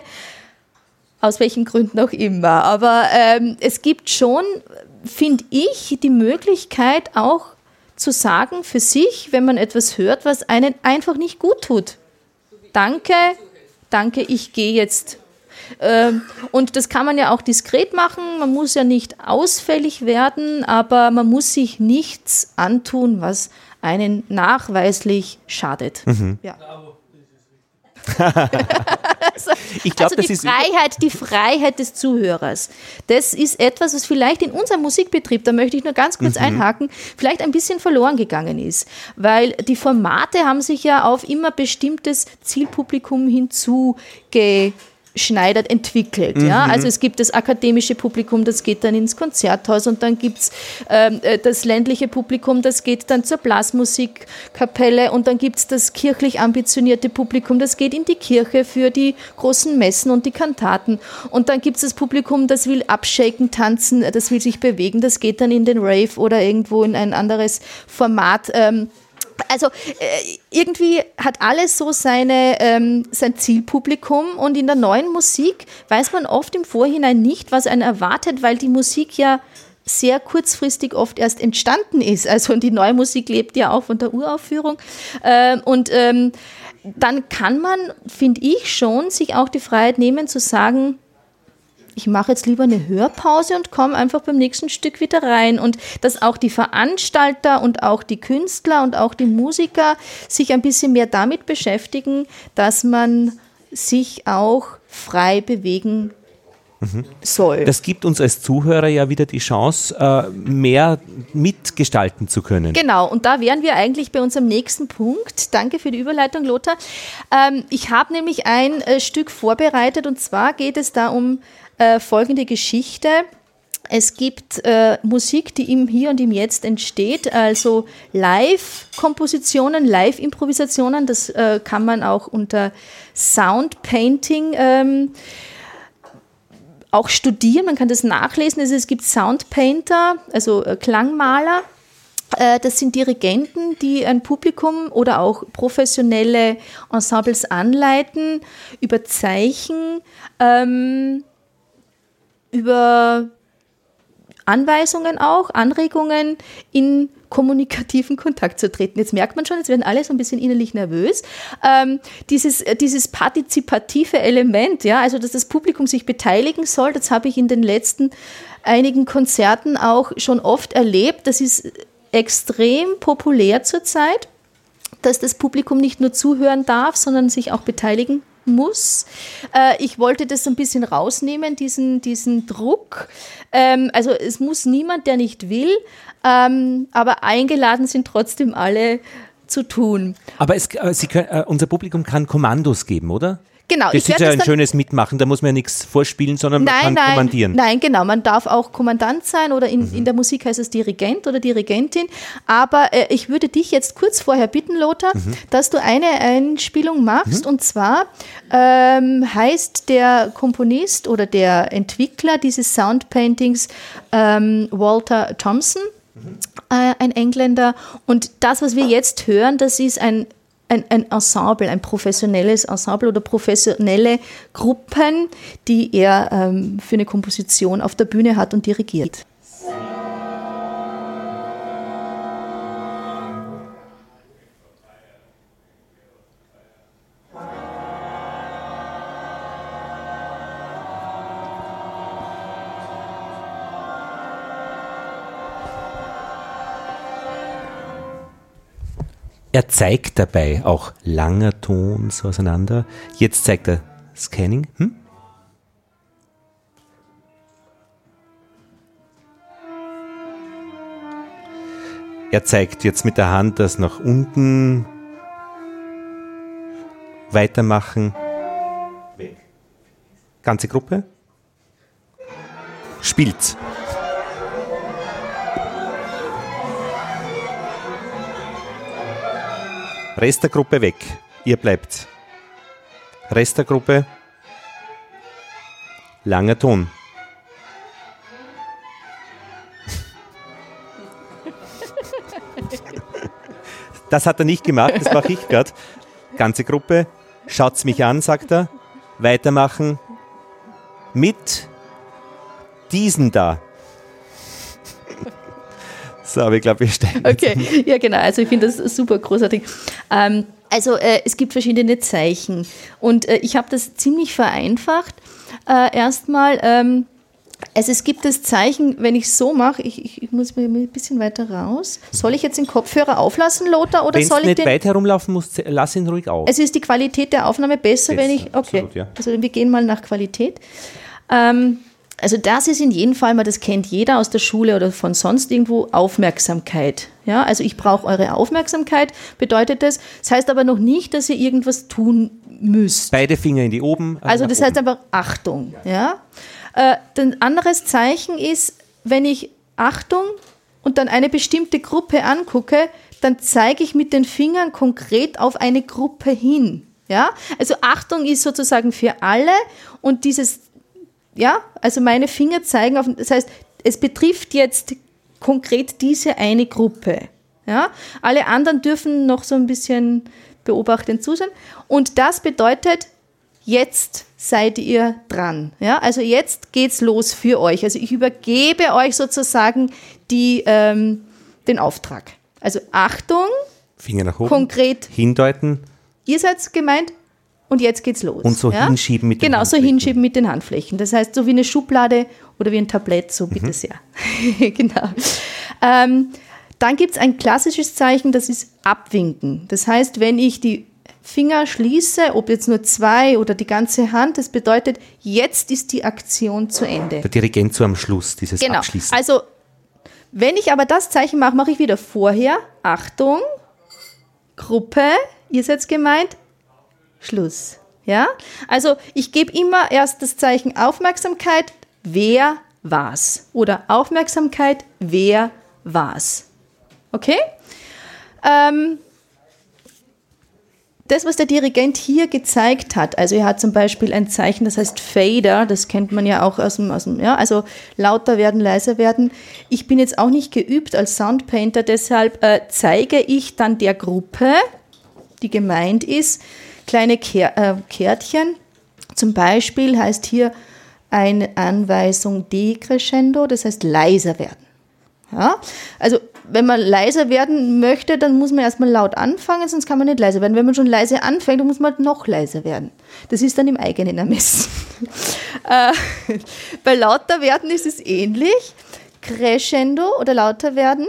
Aus welchen Gründen auch immer. Aber ähm, es gibt schon, finde ich, die Möglichkeit auch zu sagen für sich, wenn man etwas hört, was einen einfach nicht gut tut danke, danke, ich gehe jetzt. Ähm, und das kann man ja auch diskret machen. Man muss ja nicht ausfällig werden, aber man muss sich nichts antun, was einen nachweislich schadet. Mhm. Ja. Also, *laughs* ich glaube, also das die ist Freiheit, die Freiheit des Zuhörers. Das ist etwas, was vielleicht in unserem Musikbetrieb, da möchte ich nur ganz kurz mhm. einhaken, vielleicht ein bisschen verloren gegangen ist, weil die Formate haben sich ja auf immer bestimmtes Zielpublikum hinzuge Schneidert entwickelt. Mhm. Ja? Also es gibt das akademische Publikum, das geht dann ins Konzerthaus und dann gibt es ähm, äh, das ländliche Publikum, das geht dann zur Blasmusikkapelle und dann gibt es das kirchlich ambitionierte Publikum, das geht in die Kirche für die großen Messen und die Kantaten. Und dann gibt es das Publikum, das will abshaken, tanzen, das will sich bewegen, das geht dann in den Rave oder irgendwo in ein anderes Format. Ähm, also äh, irgendwie hat alles so seine, ähm, sein Zielpublikum und in der neuen Musik weiß man oft im Vorhinein nicht, was einen erwartet, weil die Musik ja sehr kurzfristig oft erst entstanden ist. Also die neue Musik lebt ja auch von der Uraufführung. Ähm, und ähm, dann kann man, finde ich schon, sich auch die Freiheit nehmen zu sagen, ich mache jetzt lieber eine Hörpause und komme einfach beim nächsten Stück wieder rein. Und dass auch die Veranstalter und auch die Künstler und auch die Musiker sich ein bisschen mehr damit beschäftigen, dass man sich auch frei bewegen mhm. soll. Das gibt uns als Zuhörer ja wieder die Chance, äh, mehr mitgestalten zu können. Genau, und da wären wir eigentlich bei unserem nächsten Punkt. Danke für die Überleitung, Lothar. Ähm, ich habe nämlich ein äh, Stück vorbereitet und zwar geht es da um äh, folgende Geschichte. es gibt äh, Musik, die im Hier und im Jetzt entsteht, also Live-Kompositionen, Live-Improvisationen, das äh, kann man auch unter Sound-Painting ähm, auch studieren, man kann das nachlesen. Also es gibt Soundpainter, also äh, Klangmaler, äh, das sind Dirigenten, die ein Publikum oder auch professionelle Ensembles anleiten, über Zeichen, ähm, über Anweisungen auch, Anregungen in kommunikativen Kontakt zu treten. Jetzt merkt man schon, jetzt werden alle so ein bisschen innerlich nervös. Ähm, dieses, äh, dieses partizipative Element, ja, also dass das Publikum sich beteiligen soll, das habe ich in den letzten einigen Konzerten auch schon oft erlebt. Das ist extrem populär zurzeit, dass das Publikum nicht nur zuhören darf, sondern sich auch beteiligen muss. Äh, ich wollte das ein bisschen rausnehmen, diesen, diesen Druck. Ähm, also es muss niemand, der nicht will, ähm, aber eingeladen sind trotzdem alle zu tun. Aber es, äh, können, äh, unser Publikum kann Kommandos geben, oder? Genau. Das ist ja ein schönes Mitmachen, da muss man ja nichts vorspielen, sondern nein, man kann nein, kommandieren. Nein, genau, man darf auch Kommandant sein oder in, mhm. in der Musik heißt es Dirigent oder Dirigentin. Aber äh, ich würde dich jetzt kurz vorher bitten, Lothar, mhm. dass du eine Einspielung machst. Mhm. Und zwar ähm, heißt der Komponist oder der Entwickler dieses Soundpaintings ähm, Walter Thompson. Mhm. Äh, ein Engländer. Und das, was wir jetzt hören, das ist ein ein, ein Ensemble, ein professionelles Ensemble oder professionelle Gruppen, die er ähm, für eine Komposition auf der Bühne hat und dirigiert. Er zeigt dabei auch langer Ton so auseinander. Jetzt zeigt er Scanning. Hm? Er zeigt jetzt mit der Hand das nach unten weitermachen. Ganze Gruppe. Spielt. Rest der Gruppe weg. Ihr bleibt. Rest der Gruppe. Langer Ton. Das hat er nicht gemacht, das mache ich gerade. Ganze Gruppe. Schaut's mich an, sagt er. Weitermachen. Mit diesen da. So, aber ich glaube, wir steigen. Okay, ja genau. Also ich finde das super großartig. Ähm, also äh, es gibt verschiedene Zeichen und äh, ich habe das ziemlich vereinfacht. Äh, erstmal, ähm, also es gibt das Zeichen, wenn ich so mache, ich, ich, ich, muss mir ein bisschen weiter raus. Soll ich jetzt den Kopfhörer auflassen, Lothar, oder Wenn's soll ich nicht den... weit herumlaufen musst, lass ihn ruhig auf. Also ist die Qualität der Aufnahme besser, besser wenn ich... Okay, absolut, ja. also wir gehen mal nach Qualität. Ähm, also das ist in jedem Fall mal, das kennt jeder aus der Schule oder von sonst irgendwo, Aufmerksamkeit. Ja, also ich brauche eure Aufmerksamkeit, bedeutet das. Das heißt aber noch nicht, dass ihr irgendwas tun müsst. Beide Finger in die oben. Also, also das oben. heißt aber Achtung. Ja. Äh, ein anderes Zeichen ist, wenn ich Achtung und dann eine bestimmte Gruppe angucke, dann zeige ich mit den Fingern konkret auf eine Gruppe hin. Ja, also Achtung ist sozusagen für alle und dieses ja, also meine Finger zeigen auf, das heißt, es betrifft jetzt konkret diese eine Gruppe. Ja, alle anderen dürfen noch so ein bisschen beobachtend zusehen. Und das bedeutet, jetzt seid ihr dran. Ja, also jetzt geht's los für euch. Also ich übergebe euch sozusagen die, ähm, den Auftrag. Also Achtung. Finger nach oben. Konkret. Hindeuten. Ihr seid gemeint, und jetzt geht's los. Und so ja? hinschieben mit den Genau, so hinschieben mit den Handflächen. Das heißt, so wie eine Schublade oder wie ein Tablett, so bitte mhm. sehr. *laughs* genau. Ähm, dann gibt es ein klassisches Zeichen, das ist Abwinken. Das heißt, wenn ich die Finger schließe, ob jetzt nur zwei oder die ganze Hand, das bedeutet, jetzt ist die Aktion zu Ende. Der Dirigent so am Schluss, dieses genau. Abschließen. Also, wenn ich aber das Zeichen mache, mache ich wieder vorher, Achtung, Gruppe, ihr seid gemeint, Schluss. Ja? Also ich gebe immer erst das Zeichen Aufmerksamkeit, wer was? Oder Aufmerksamkeit, wer was? Okay? Ähm, das, was der Dirigent hier gezeigt hat, also er hat zum Beispiel ein Zeichen, das heißt Fader, das kennt man ja auch aus dem, aus dem ja, also lauter werden, leiser werden. Ich bin jetzt auch nicht geübt als Soundpainter, deshalb äh, zeige ich dann der Gruppe, die gemeint ist, kleine Ker äh, Kärtchen. Zum Beispiel heißt hier eine Anweisung decrescendo, das heißt leiser werden. Ja? Also wenn man leiser werden möchte, dann muss man erstmal laut anfangen, sonst kann man nicht leiser werden. Wenn man schon leise anfängt, dann muss man halt noch leiser werden. Das ist dann im eigenen Ermessen. *laughs* äh, bei lauter werden ist es ähnlich. Crescendo oder lauter werden.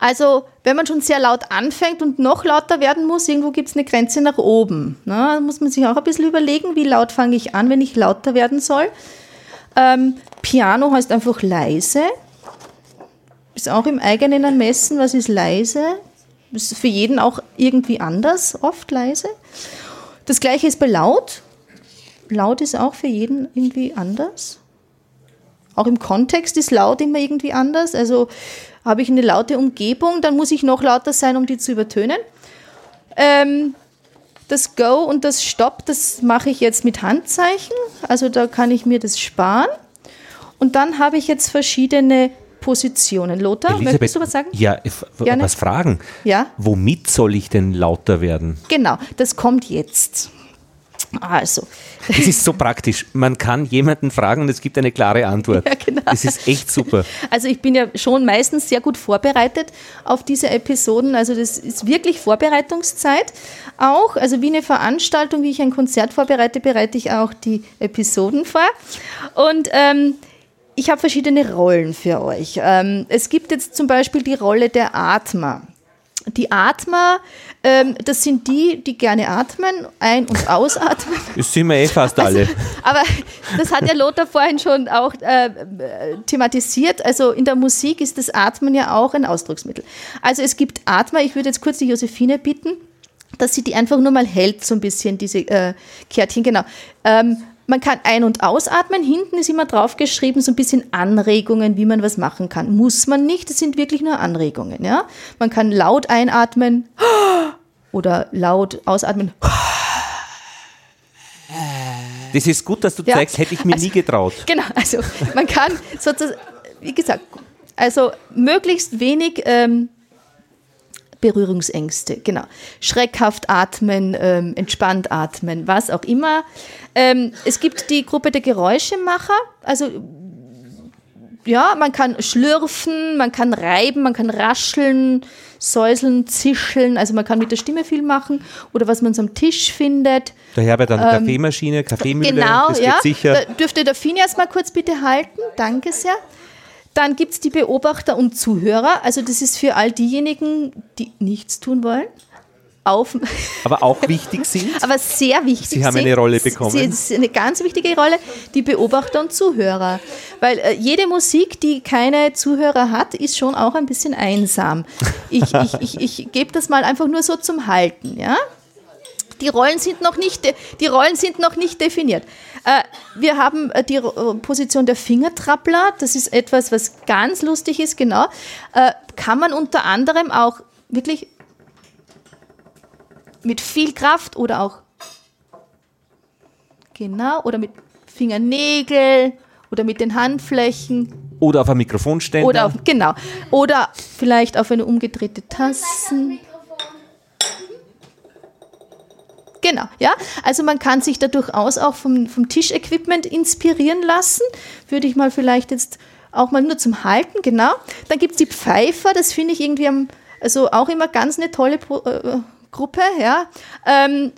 Also, wenn man schon sehr laut anfängt und noch lauter werden muss, irgendwo gibt es eine Grenze nach oben. Na, da muss man sich auch ein bisschen überlegen, wie laut fange ich an, wenn ich lauter werden soll. Ähm, Piano heißt einfach leise. Ist auch im eigenen Ermessen, was ist leise? Ist für jeden auch irgendwie anders, oft leise. Das gleiche ist bei laut. Laut ist auch für jeden irgendwie anders. Auch im Kontext ist laut immer irgendwie anders. Also habe ich eine laute Umgebung, dann muss ich noch lauter sein, um die zu übertönen. Ähm, das Go und das Stop, das mache ich jetzt mit Handzeichen. Also da kann ich mir das sparen. Und dann habe ich jetzt verschiedene Positionen. Lothar, Elisabeth, möchtest du was sagen? Ja, Gerne. was fragen. Ja? Womit soll ich denn lauter werden? Genau, das kommt jetzt. Also. Es ist so praktisch. Man kann jemanden fragen und es gibt eine klare Antwort. *laughs* Ja, genau. Das ist echt super. Also ich bin ja schon meistens sehr gut vorbereitet auf diese Episoden. Also das ist wirklich Vorbereitungszeit auch. Also wie eine Veranstaltung, wie ich ein Konzert vorbereite, bereite ich auch die Episoden vor. Und ähm, ich habe verschiedene Rollen für euch. Ähm, es gibt jetzt zum Beispiel die Rolle der Atmer. Die Atmer, ähm, das sind die, die gerne atmen, ein- und ausatmen. *laughs* Das sind wir eh fast alle. Also, *laughs* aber das hat ja Lothar vorhin schon auch äh, thematisiert. Also in der Musik ist das Atmen ja auch ein Ausdrucksmittel. Also es gibt Atmer, ich würde jetzt kurz die Josephine bitten, dass sie die einfach nur mal hält, so ein bisschen, diese äh, Kärtchen, genau. Ähm, man kann ein- und ausatmen. Hinten ist immer drauf geschrieben, so ein bisschen Anregungen, wie man was machen kann. Muss man nicht, das sind wirklich nur Anregungen. Ja? Man kann laut einatmen oder laut ausatmen. Das ist gut, dass du ja. zeigst, hätte ich mir also, nie getraut. *laughs* Genau, also man kann sozusagen, wie gesagt, also möglichst wenig ähm, Berührungsängste, genau. Schreckhaft atmen, ähm, entspannt atmen, was auch immer. Ähm, es gibt die Gruppe der Geräuschemacher, also ja, man kann schlürfen, man kann reiben, man kann rascheln, säuseln, zischeln, also man kann mit der Stimme viel machen oder was man so am Tisch findet. Der Herbert hat eine ähm, Kaffeemaschine, Kaffeemühle, genau, das ja. sicher. Da dürfte der Fini erst mal kurz bitte halten, danke sehr. Dann gibt es die Beobachter und Zuhörer. Also das ist für all diejenigen, die nichts tun wollen. Auf aber auch wichtig sind. *laughs* aber sehr wichtig. Sie haben eine Rolle bekommen. Sie, ist eine ganz wichtige Rolle, die Beobachter und Zuhörer. Weil äh, jede Musik, die keine Zuhörer hat, ist schon auch ein bisschen einsam. Ich, *laughs* ich, ich, ich gebe das mal einfach nur so zum Halten. Ja? Die Rollen sind noch nicht, die Rollen sind noch nicht definiert. Äh, wir haben äh, die äh, Position der Fingertrappler. Das ist etwas, was ganz lustig ist, genau. Kann man unter anderem auch wirklich mit viel Kraft oder auch genau oder mit Fingernägel oder mit den Handflächen oder auf einem Mikrofonständer oder auf, genau oder vielleicht auf eine umgedrehte Tassen Genau, ja. Also man kann sich da durchaus auch vom, vom Tischequipment inspirieren lassen. Würde ich mal vielleicht jetzt auch mal nur zum Halten, genau. Dann gibt es die Pfeifer, das finde ich irgendwie am, also auch immer ganz eine tolle äh, Gruppe, ja. Ähm,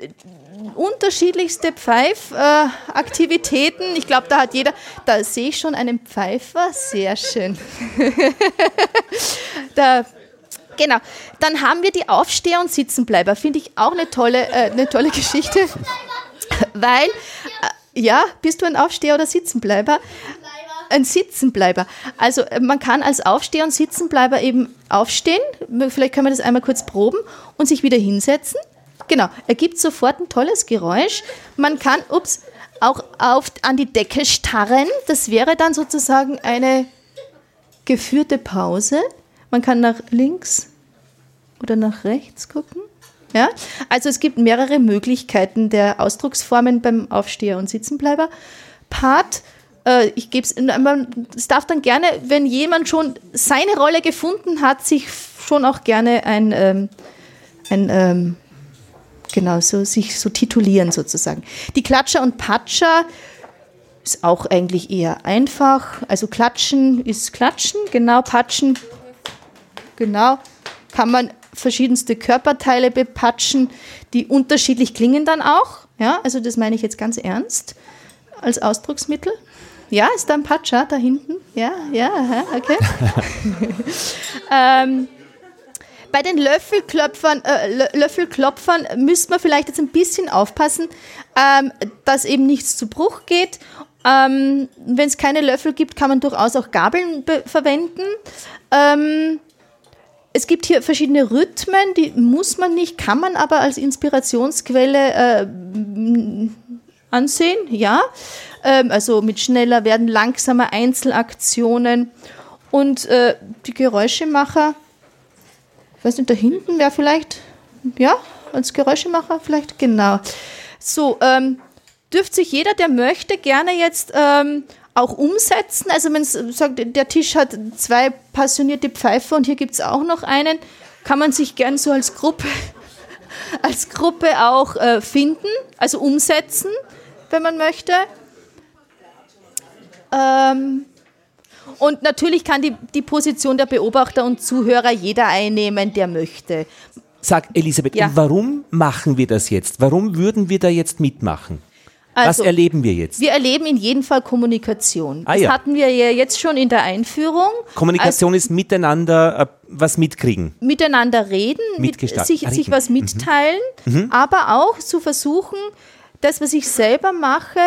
unterschiedlichste Pfeifaktivitäten. Äh, ich glaube, da hat jeder, da sehe ich schon einen Pfeifer, sehr schön. *laughs* da Genau. Dann haben wir die Aufsteher und Sitzenbleiber. Finde ich auch eine tolle, äh, eine tolle Geschichte. Weil, äh, ja, bist du ein Aufsteher oder Sitzenbleiber? Ein Sitzenbleiber. Also äh, man kann als Aufsteher und Sitzenbleiber eben aufstehen, vielleicht können wir das einmal kurz proben und sich wieder hinsetzen. Genau, ergibt sofort ein tolles Geräusch. Man kann, ups, auch auf, an die Decke starren. Das wäre dann sozusagen eine geführte Pause. Man kann nach links oder nach rechts gucken. Ja? Also es gibt mehrere Möglichkeiten der Ausdrucksformen beim Aufsteher und Sitzenbleiber. Part, äh, ich gebe es, darf dann gerne, wenn jemand schon seine Rolle gefunden hat, sich schon auch gerne ein, ähm, ein ähm, genau so, sich so titulieren sozusagen. Die Klatscher und Patscher ist auch eigentlich eher einfach. Also klatschen ist klatschen, genau, patschen, genau, kann man verschiedenste Körperteile bepatschen, die unterschiedlich klingen dann auch. Ja, also das meine ich jetzt ganz ernst als Ausdrucksmittel. Ja, ist da ein Patscher da hinten? Ja, ja, okay. *laughs* ähm, bei den Löffelklopfern, äh, Löffelklopfern müsste man vielleicht jetzt ein bisschen aufpassen, ähm, dass eben nichts zu Bruch geht. Ähm, Wenn es keine Löffel gibt, kann man durchaus auch Gabeln verwenden. Ähm, es gibt hier verschiedene Rhythmen, die muss man nicht, kann man aber als Inspirationsquelle äh, ansehen, ja. Ähm, also mit schneller werden langsamer Einzelaktionen und äh, die Geräuschemacher, ich weiß nicht, da hinten wäre vielleicht, ja, als Geräuschemacher vielleicht, genau. So, ähm, dürfte sich jeder, der möchte, gerne jetzt ähm, auch umsetzen. Also wenn es sagt, der Tisch hat zwei passionierte Pfeifer und hier gibt es auch noch einen, kann man sich gern so als Gruppe, *laughs* als Gruppe auch äh, finden, also umsetzen, wenn man möchte. Ähm, und natürlich kann die, die Position der Beobachter und Zuhörer jeder einnehmen, der möchte. Sag Elisabeth, ja. warum machen wir das jetzt? Warum würden wir da jetzt mitmachen? Also, Was erleben wir jetzt? Wir erleben in jedem Fall Kommunikation. Ah, das ja. hatten wir ja jetzt schon in der Einführung. Kommunikation also, ist miteinander äh, was mitkriegen. Miteinander reden, mit, sich, sich, was mhm. mitteilen, mhm. aber auch zu versuchen, das, was ich selber mache,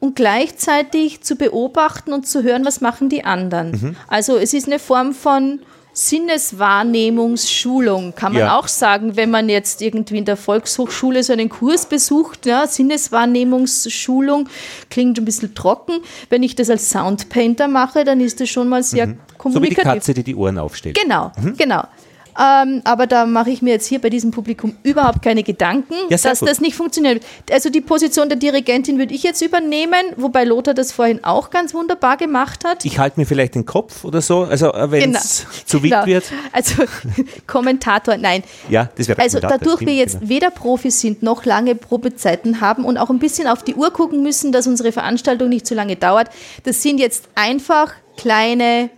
und gleichzeitig zu beobachten und zu hören, was machen die anderen. Mhm. Also es ist eine Form von Sinneswahrnehmungsschulung, kann man ja. auch sagen, wenn man jetzt irgendwie in der Volkshochschule so einen Kurs besucht. Ja, Sinneswahrnehmungsschulung klingt ein bisschen trocken. Wenn ich das als Soundpainter mache, dann ist das schon mal sehr mhm. kommunikativ. So wie die Katze, die die Ohren aufstellt. Genau, mhm. genau. Ähm, aber da mache ich mir jetzt hier bei diesem Publikum überhaupt keine Gedanken, ja, dass gut. das nicht funktioniert. Also die Position der Dirigentin würde ich jetzt übernehmen, wobei Lothar das vorhin auch ganz wunderbar gemacht hat. Ich halte mir vielleicht den Kopf oder so, also äh, wenn es genau. zu wild genau. wird. Also *laughs* Kommentator, nein. Ja, das wäre Also dadurch wir jetzt genau. weder Profis sind noch lange Probezeiten haben und auch ein bisschen auf die Uhr gucken müssen, dass unsere Veranstaltung nicht zu lange dauert. Das sind jetzt einfach kleine,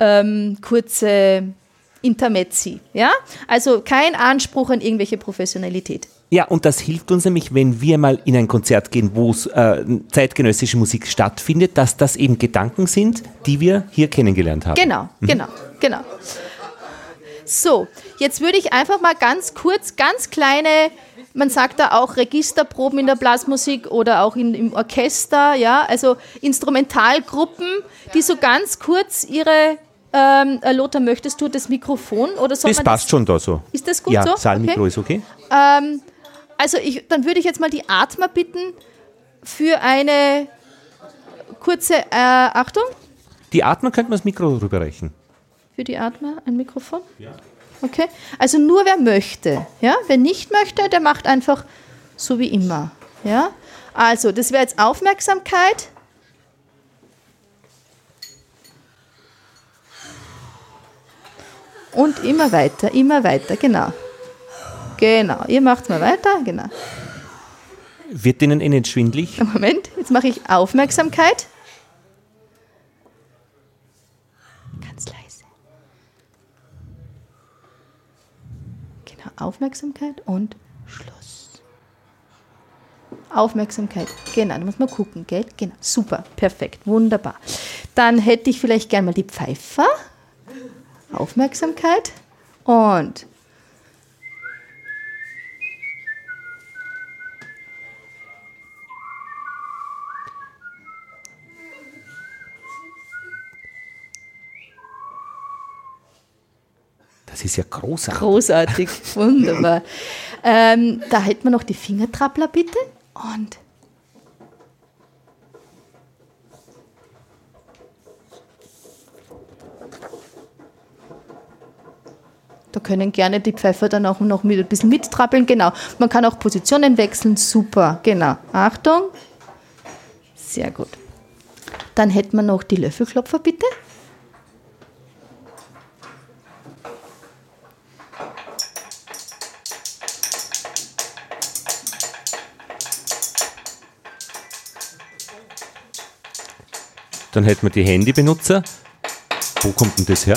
ähm, kurze Intermezzi. Ja? Also kein Anspruch an irgendwelche Professionalität. Ja, und das hilft uns nämlich, wenn wir mal in ein Konzert gehen, wo äh, zeitgenössische Musik stattfindet, dass das eben Gedanken sind, die wir hier kennengelernt haben. Genau, mhm. genau, genau. So, jetzt würde ich einfach mal ganz kurz, ganz kleine, man sagt da auch Registerproben in der Blasmusik oder auch in, im Orchester, ja, also Instrumentalgruppen, die so ganz kurz ihre ähm, äh, Lothar, möchtest du das Mikrofon oder soll Das passt das, schon da so. Ist das gut ja, so? Ja, Saalmikro okay. ist okay. Ähm, also ich, dann würde ich jetzt mal die Atmer bitten für eine kurze äh, Achtung. Die Atmer könnte man das Mikro rüberreichen. Für die Atmer ein Mikrofon? Ja. Okay. Also nur wer möchte. Ja? Wer nicht möchte, der macht einfach so wie immer. Ja? Also, das wäre jetzt Aufmerksamkeit. Und immer weiter, immer weiter, genau. Genau, ihr macht mal weiter, genau. Wird Ihnen Ihnen schwindlig? *laughs* Moment, jetzt mache ich Aufmerksamkeit. Ganz leise. Genau, Aufmerksamkeit und Schluss. Aufmerksamkeit, genau, da muss man gucken, gell? Genau, super, perfekt, wunderbar. Dann hätte ich vielleicht gerne mal die Pfeifer. Aufmerksamkeit und Das ist ja großartig. Großartig, wunderbar. *laughs* ähm, da hält man noch die Fingertrappler bitte und Da können gerne die Pfeifer dann auch noch mit, ein bisschen mittrappeln. Genau. Man kann auch Positionen wechseln. Super. Genau. Achtung. Sehr gut. Dann hätten wir noch die Löffelklopfer, bitte. Dann hätten wir die Handybenutzer. Wo kommt denn das her?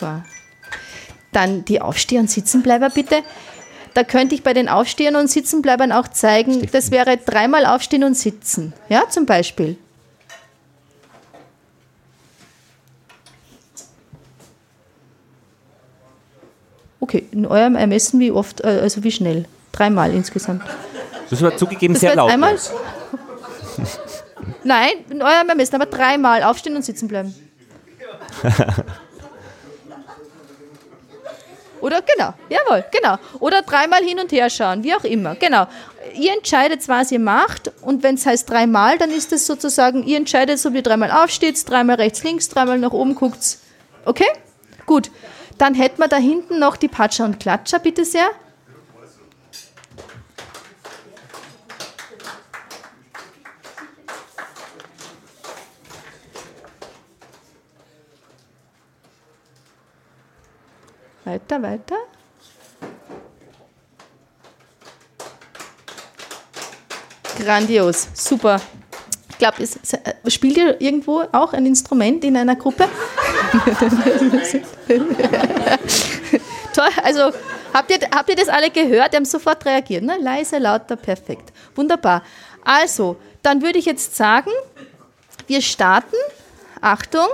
Super. Dann die Aufsteher und Sitzenbleiber bitte. Da könnte ich bei den Aufstehern und Sitzenbleibern auch zeigen, das wäre dreimal Aufstehen und Sitzen. Ja, zum Beispiel. Okay, in eurem Ermessen wie oft, äh, also wie schnell? Dreimal insgesamt. Das war zugegeben Das sehr laut. einmal? Nein, in eurem Ermessen, aber dreimal aufstehen und sitzen bleiben. *laughs* Oder genau, jawohl, genau. Oder dreimal hin und her schauen, wie auch immer, genau. Ihr entscheidet, was ihr macht und wenn es heißt dreimal, dann ist es sozusagen, ihr entscheidet, ob ihr dreimal aufsteht, dreimal rechts, links, dreimal nach oben guckt. Okay? Gut. Dann hätten wir da hinten noch die Patscher und Klatscher, bitte sehr. Weiter, weiter. Grandios, super. Ich glaube, spielt ihr irgendwo auch ein Instrument in einer Gruppe? *laughs* Toll, also habt ihr, habt ihr das alle gehört? Die haben sofort reagiert. Ne? Leise, lauter, perfekt. Wunderbar. Also, dann würde ich jetzt sagen, wir starten. Achtung.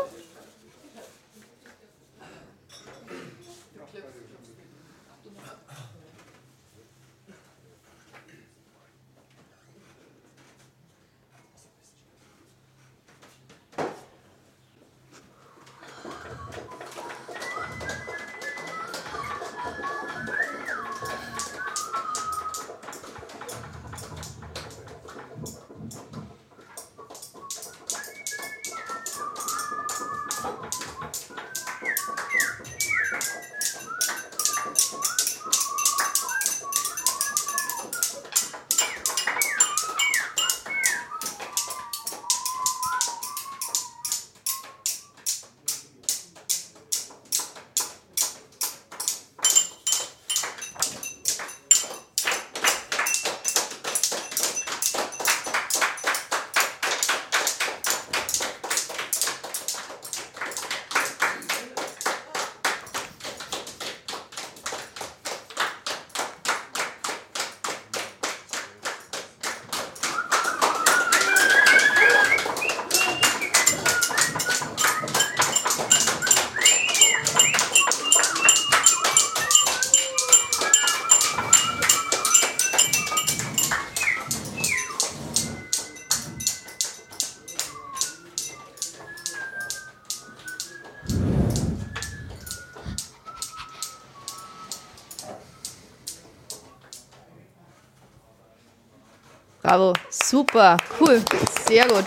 Super, cool, sehr gut.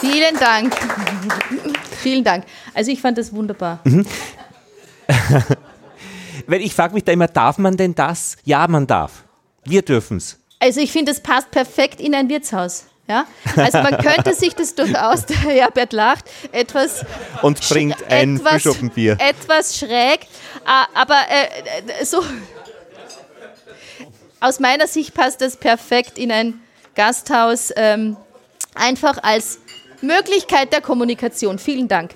Vielen Dank. Vielen Dank. Also ich fand das wunderbar. *laughs* Weil ich frage mich da immer, darf man denn das? Ja, man darf. Wir dürfen es. Also ich finde, das passt perfekt in ein Wirtshaus. Ja? Also man könnte sich das durchaus, der Herbert lacht, etwas Und trinkt ein etwas, Bischofenbier. etwas schräg, äh, aber äh, so aus meiner Sicht passt das perfekt in ein Gasthaus, ähm, einfach als Möglichkeit der Kommunikation. Vielen Dank.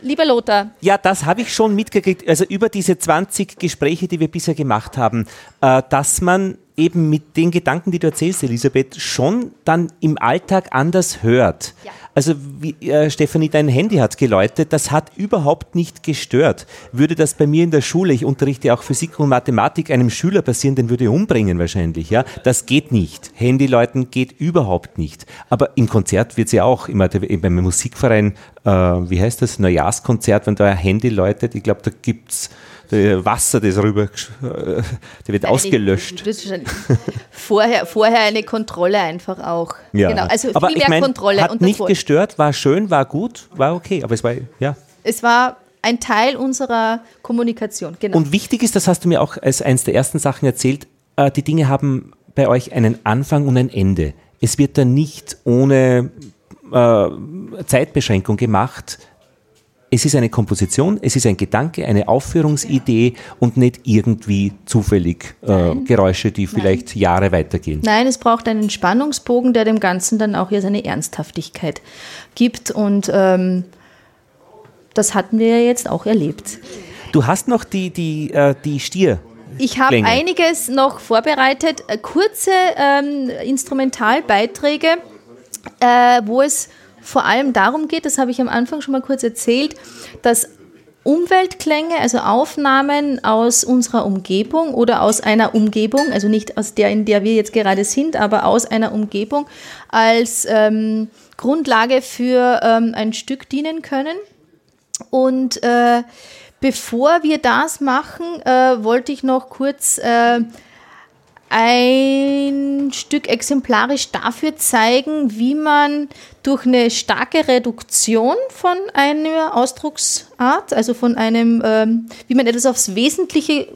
Lieber Lothar, Ja, das habe ich schon mitgekriegt, also über diese 20 Gespräche, die wir bisher gemacht haben, äh, dass man eben mit den Gedanken, die du erzählst, Elisabeth, schon dann im Alltag anders hört. Ja. Also wie, äh, Stefanie, dein Handy hat geläutet, das hat überhaupt nicht gestört. Würde das bei mir in der Schule, ich unterrichte auch Physik und Mathematik, einem Schüler passieren, den würde ich umbringen wahrscheinlich. Ja, Das geht nicht. Handy läuten geht überhaupt nicht. Aber im Konzert wird es ja auch, immer, beim Musikverein äh, wie heißt das, Neujahrskonzert, wenn da ein Handy läutet, ich glaube, da gibt es Wasser, das rüber, äh, der wird ausgelöscht. vorher, vorher eine Kontrolle einfach auch. Ja. Genau, also aber viel mehr mein, Kontrolle. Hat nicht davor. gestört, war schön, war gut, war okay, aber es war, ja. Es war ein Teil unserer Kommunikation, genau. Und wichtig ist, das hast du mir auch als eines der ersten Sachen erzählt, äh, die Dinge haben bei euch einen Anfang und ein Ende. Es wird da nicht ohne äh, Zeitbeschränkung gemacht. Es ist eine Komposition, es ist ein Gedanke, eine Aufführungsidee und nicht irgendwie zufällig äh, Geräusche, die vielleicht Nein. Jahre weitergehen. Nein, es braucht einen Spannungsbogen, der dem Ganzen dann auch hier seine Ernsthaftigkeit gibt und ähm, das hatten wir jetzt auch erlebt. Du hast noch die, die, äh, die Stier. Ich habe einiges noch vorbereitet, äh, kurze ähm, Instrumentalbeiträge, äh, wo es vor allem darum geht, das habe ich am Anfang schon mal kurz erzählt, dass Umweltklänge, also Aufnahmen aus unserer Umgebung oder aus einer Umgebung, also nicht aus der, in der wir jetzt gerade sind, aber aus einer Umgebung als ähm, Grundlage für ähm, ein Stück dienen können. Und äh, bevor wir das machen, äh, wollte ich noch kurz äh, ein Stück exemplarisch dafür zeigen, wie man durch eine starke Reduktion von einer Ausdrucksart, also von einem, ähm, wie man etwas aufs Wesentliche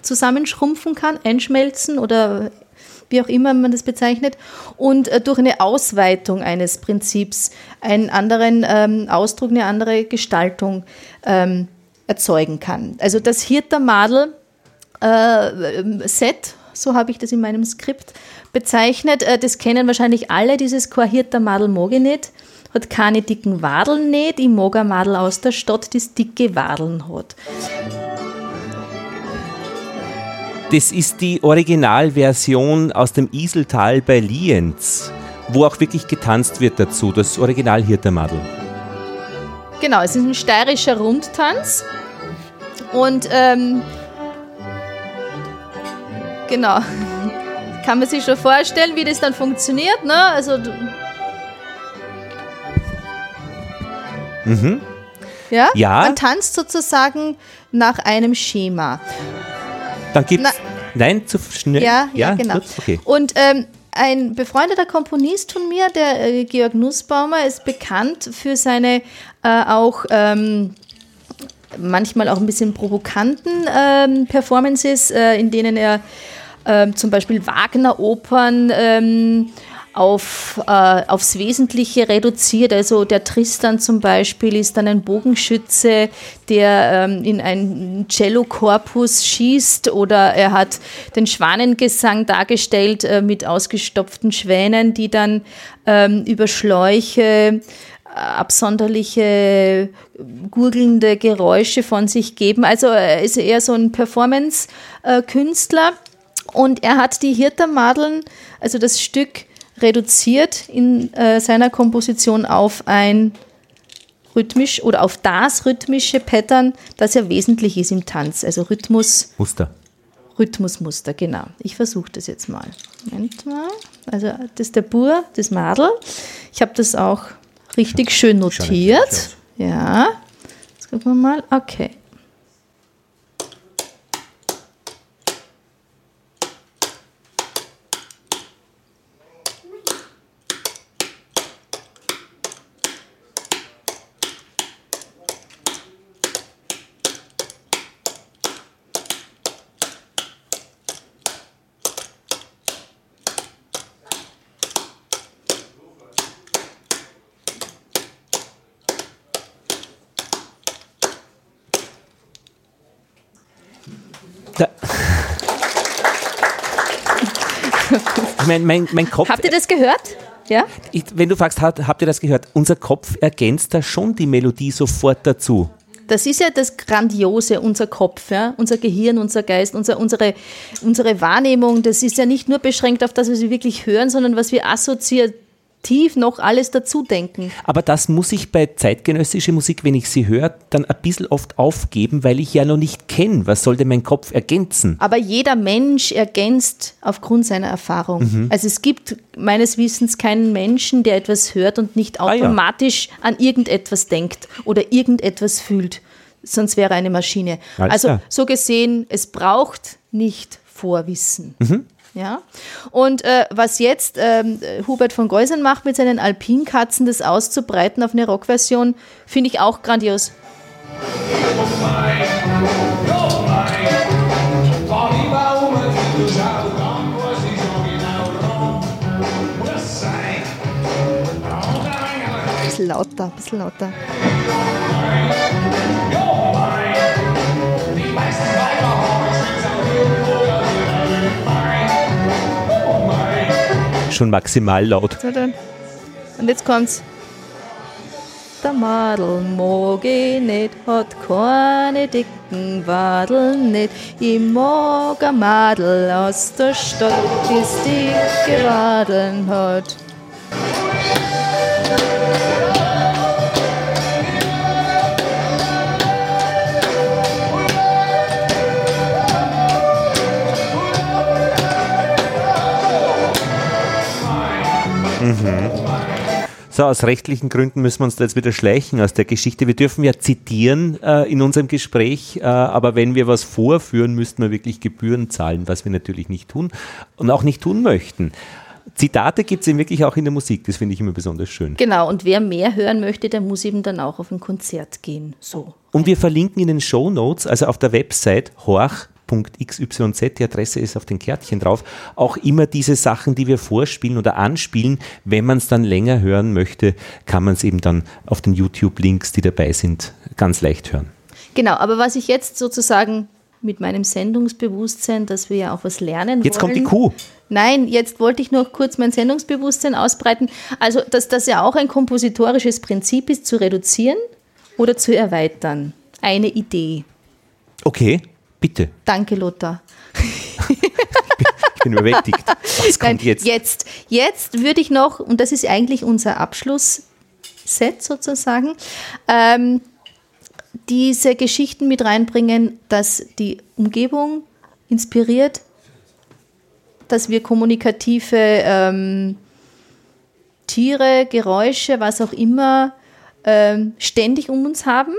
zusammenschrumpfen kann, einschmelzen oder wie auch immer man das bezeichnet, und äh, durch eine Ausweitung eines Prinzips einen anderen ähm, Ausdruck, eine andere Gestaltung ähm, erzeugen kann. Also das Hirtermadel äh, so habe ich das in meinem Skript bezeichnet. Äh, das kennen wahrscheinlich alle, dieses Kohirter Madel moge nicht. Hat keine dicken Wadeln nicht, ich mag ein Madel aus der Stadt, das dicke Wadeln hat. Das ist die Originalversion aus dem Iseltal bei Lienz, wo auch wirklich getanzt wird dazu, das Original Hirtermadel. Genau, es ist ein steirischer Rundtanz. Und ähm, Genau. *laughs* Kann man sich schon vorstellen, wie das dann funktioniert, ne? Also mhm. ja? ja. Man tanzt sozusagen nach einem Schema. Dann gibt es. Nein, zu schnell. Ja, ja, ja genau. Okay. Und ähm, ein befreundeter Komponist von mir, der äh, Georg Nussbaumer, ist bekannt für seine äh, auch ähm, manchmal auch ein bisschen provokanten ähm, Performances, äh, in denen er ähm, zum Beispiel Wagner-Opern ähm, auf, äh, aufs Wesentliche reduziert. Also der Tristan zum Beispiel ist dann ein Bogenschütze, der ähm, in einen Cello-Korpus schießt oder er hat den Schwanengesang dargestellt äh, mit ausgestopften Schwänen, die dann ähm, über Schläuche äh, absonderliche gurgelnde Geräusche von sich geben. Also er ist eher so ein Performance-Künstler. Und er hat die Hirtermadeln, also das Stück, reduziert in äh, seiner Komposition auf ein rhythmisch oder auf das rhythmische Pattern, das ja wesentlich ist im Tanz. Also Rhythmus. Muster. Rhythmusmuster, genau. Ich versuche das jetzt mal. Moment mal. Also das ist der Bur, das Madel. Ich habe das auch richtig schön notiert. Ja. Jetzt gucken wir mal. Okay. Mein, mein, mein Kopf. Habt ihr das gehört? Ja? Ich, wenn du fragst, hat, habt ihr das gehört? Unser Kopf ergänzt da schon die Melodie sofort dazu. Das ist ja das Grandiose, unser Kopf, ja? unser Gehirn, unser Geist, unser, unsere, unsere Wahrnehmung. Das ist ja nicht nur beschränkt auf das, was wir wirklich hören, sondern was wir assoziieren tief noch alles dazu denken. Aber das muss ich bei zeitgenössischer Musik, wenn ich sie höre, dann ein bisschen oft aufgeben, weil ich ja noch nicht kenne. Was soll denn mein Kopf ergänzen? Aber jeder Mensch ergänzt aufgrund seiner Erfahrung. Mhm. Also es gibt meines Wissens keinen Menschen, der etwas hört und nicht automatisch ah, ja. an irgendetwas denkt oder irgendetwas fühlt. Sonst wäre eine Maschine. Alles also klar. so gesehen, es braucht nicht Vorwissen. Mhm. Ja? Und äh, was jetzt ähm, Hubert von Geusern macht mit seinen Alpinkatzen, das auszubreiten auf eine Rockversion, finde ich auch grandios. Bisschen lauter, ein bisschen lauter. Schon maximal laut. Und jetzt kommt's. Der Madel mag ich nicht, hat keine dicken Wadeln nicht. Ich mag ein Madel aus der Stadt, das dicke Wadeln hat. Mhm. So, aus rechtlichen Gründen müssen wir uns da jetzt wieder schleichen aus der Geschichte. Wir dürfen ja zitieren äh, in unserem Gespräch, äh, aber wenn wir was vorführen, müssten wir wirklich Gebühren zahlen, was wir natürlich nicht tun und auch nicht tun möchten. Zitate gibt es wirklich auch in der Musik, das finde ich immer besonders schön. Genau, und wer mehr hören möchte, der muss eben dann auch auf ein Konzert gehen. So. Und wir verlinken in den Show Notes, also auf der Website horch XYZ, die Adresse ist auf den Kärtchen drauf, auch immer diese Sachen, die wir vorspielen oder anspielen. Wenn man es dann länger hören möchte, kann man es eben dann auf den YouTube-Links, die dabei sind, ganz leicht hören. Genau, aber was ich jetzt sozusagen mit meinem Sendungsbewusstsein, dass wir ja auch was lernen jetzt wollen. Jetzt kommt die Kuh. Nein, jetzt wollte ich noch kurz mein Sendungsbewusstsein ausbreiten. Also, dass das ja auch ein kompositorisches Prinzip ist, zu reduzieren oder zu erweitern. Eine Idee. Okay. Bitte. Danke, Lothar. ich bin überwältigt. Was kommt Nein, jetzt? Jetzt, jetzt würde ich noch, und das ist eigentlich unser Abschlussset sozusagen, ähm, diese Geschichten mit reinbringen, dass die Umgebung inspiriert, dass wir kommunikative ähm, Tiere, Geräusche, was auch immer, ähm, ständig um uns haben,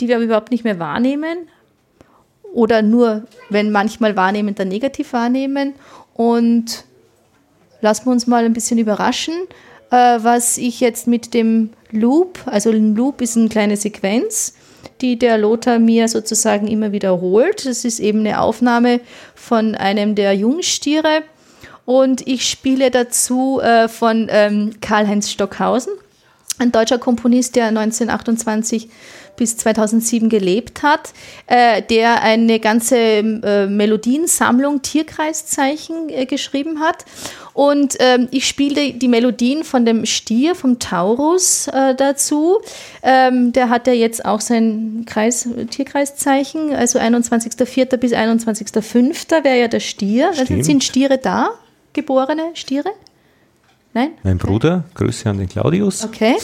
die wir aber überhaupt nicht mehr wahrnehmen, oder nur, wenn manchmal wahrnehmen, dann negativ wahrnehmen. Und lassen wir uns mal ein bisschen überraschen, äh, was ich jetzt mit dem Loop, also ein Loop ist eine kleine Sequenz, die der Lothar mir sozusagen immer wiederholt. Das ist eben eine Aufnahme von einem der Jungstiere. Und ich spiele dazu äh, von ähm, Karl-Heinz Stockhausen, ein deutscher Komponist, der 1928 bis 2007 gelebt hat, äh, der eine ganze äh, Melodiensammlung Tierkreiszeichen äh, geschrieben hat. Und ähm, ich spiele die Melodien von dem Stier, vom Taurus äh, dazu. Ähm, der hat ja jetzt auch sein Kreis, Tierkreiszeichen, also 21.04. bis 21.05. wäre ja der Stier. Also sind Stiere da, geborene Stiere? Nein? Mein Bruder, Grüße an den Claudius. Okay.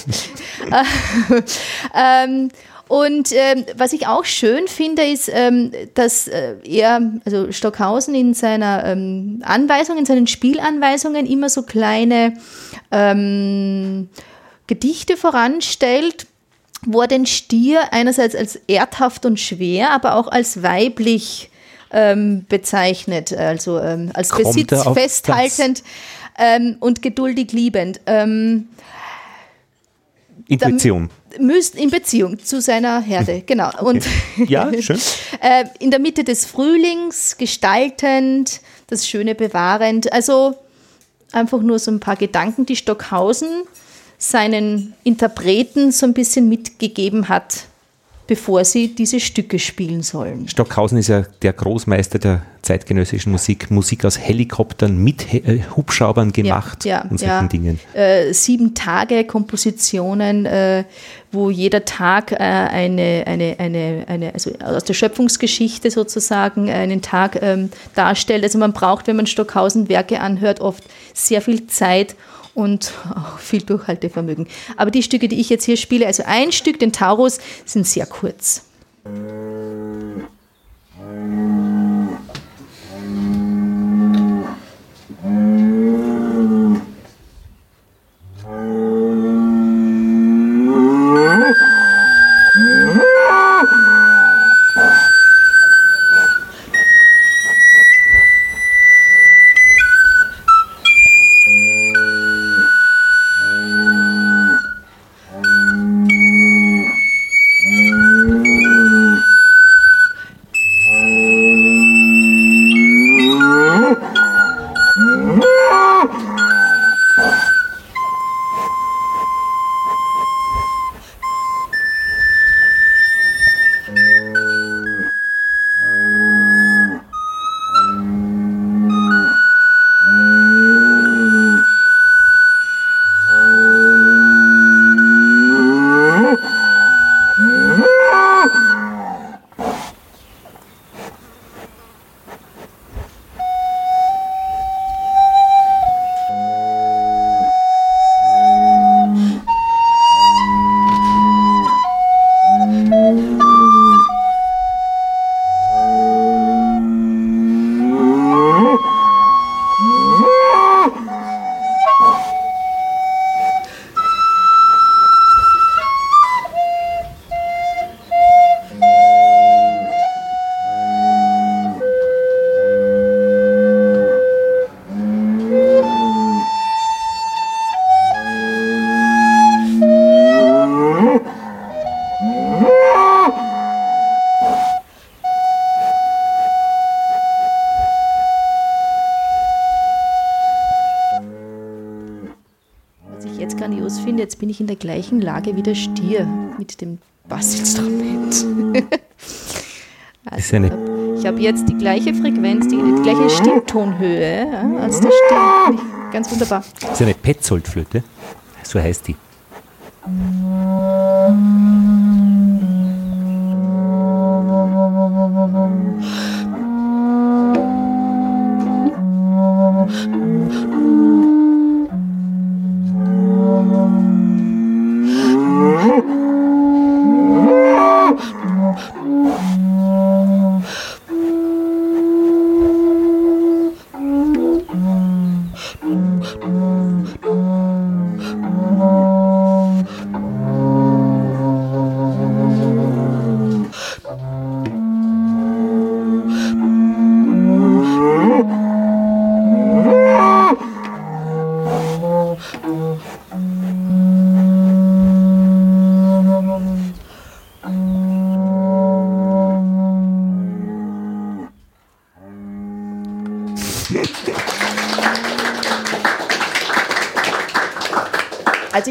*laughs* *laughs* ähm, und ähm, was ich auch schön finde, ist, ähm, dass äh, er, also Stockhausen in seiner ähm, Anweisung, in seinen Spielanweisungen immer so kleine ähm, Gedichte voranstellt, wo er den Stier einerseits als erdhaft und schwer, aber auch als weiblich ähm, bezeichnet, also ähm, als Kommt Besitz festhaltend und geduldig liebend. Intuition. Müsst in Beziehung zu seiner Herde, hm. genau. Und ja, *laughs* schön. Äh, in der Mitte des Frühlings gestaltend, das Schöne bewahrend. Also einfach nur so ein paar Gedanken, die Stockhausen seinen Interpreten so ein bisschen mitgegeben hat bevor sie diese Stücke spielen sollen. Stockhausen ist ja der Großmeister der zeitgenössischen Musik, Musik aus Helikoptern mit He äh, Hubschraubern gemacht ja, ja, und solchen ja. Dingen. Äh, sieben Tage Kompositionen, äh, wo jeder Tag äh, eine, eine, eine, eine, also aus der Schöpfungsgeschichte sozusagen einen Tag ähm, darstellt. Also man braucht, wenn man Stockhausen Werke anhört, oft sehr viel Zeit und auch viel Durchhaltevermögen. Aber die Stücke, die ich jetzt hier spiele, also ein Stück, den Taurus, sind sehr kurz. Jetzt bin ich in der gleichen Lage wie der Stier mit dem Bassinstrument. also ich habe jetzt die gleiche Frequenz, die, die gleiche Stimmtonhöhe ja, als der Stier. Ganz wunderbar. Das ist eine Petzoldflöte, so heißt die.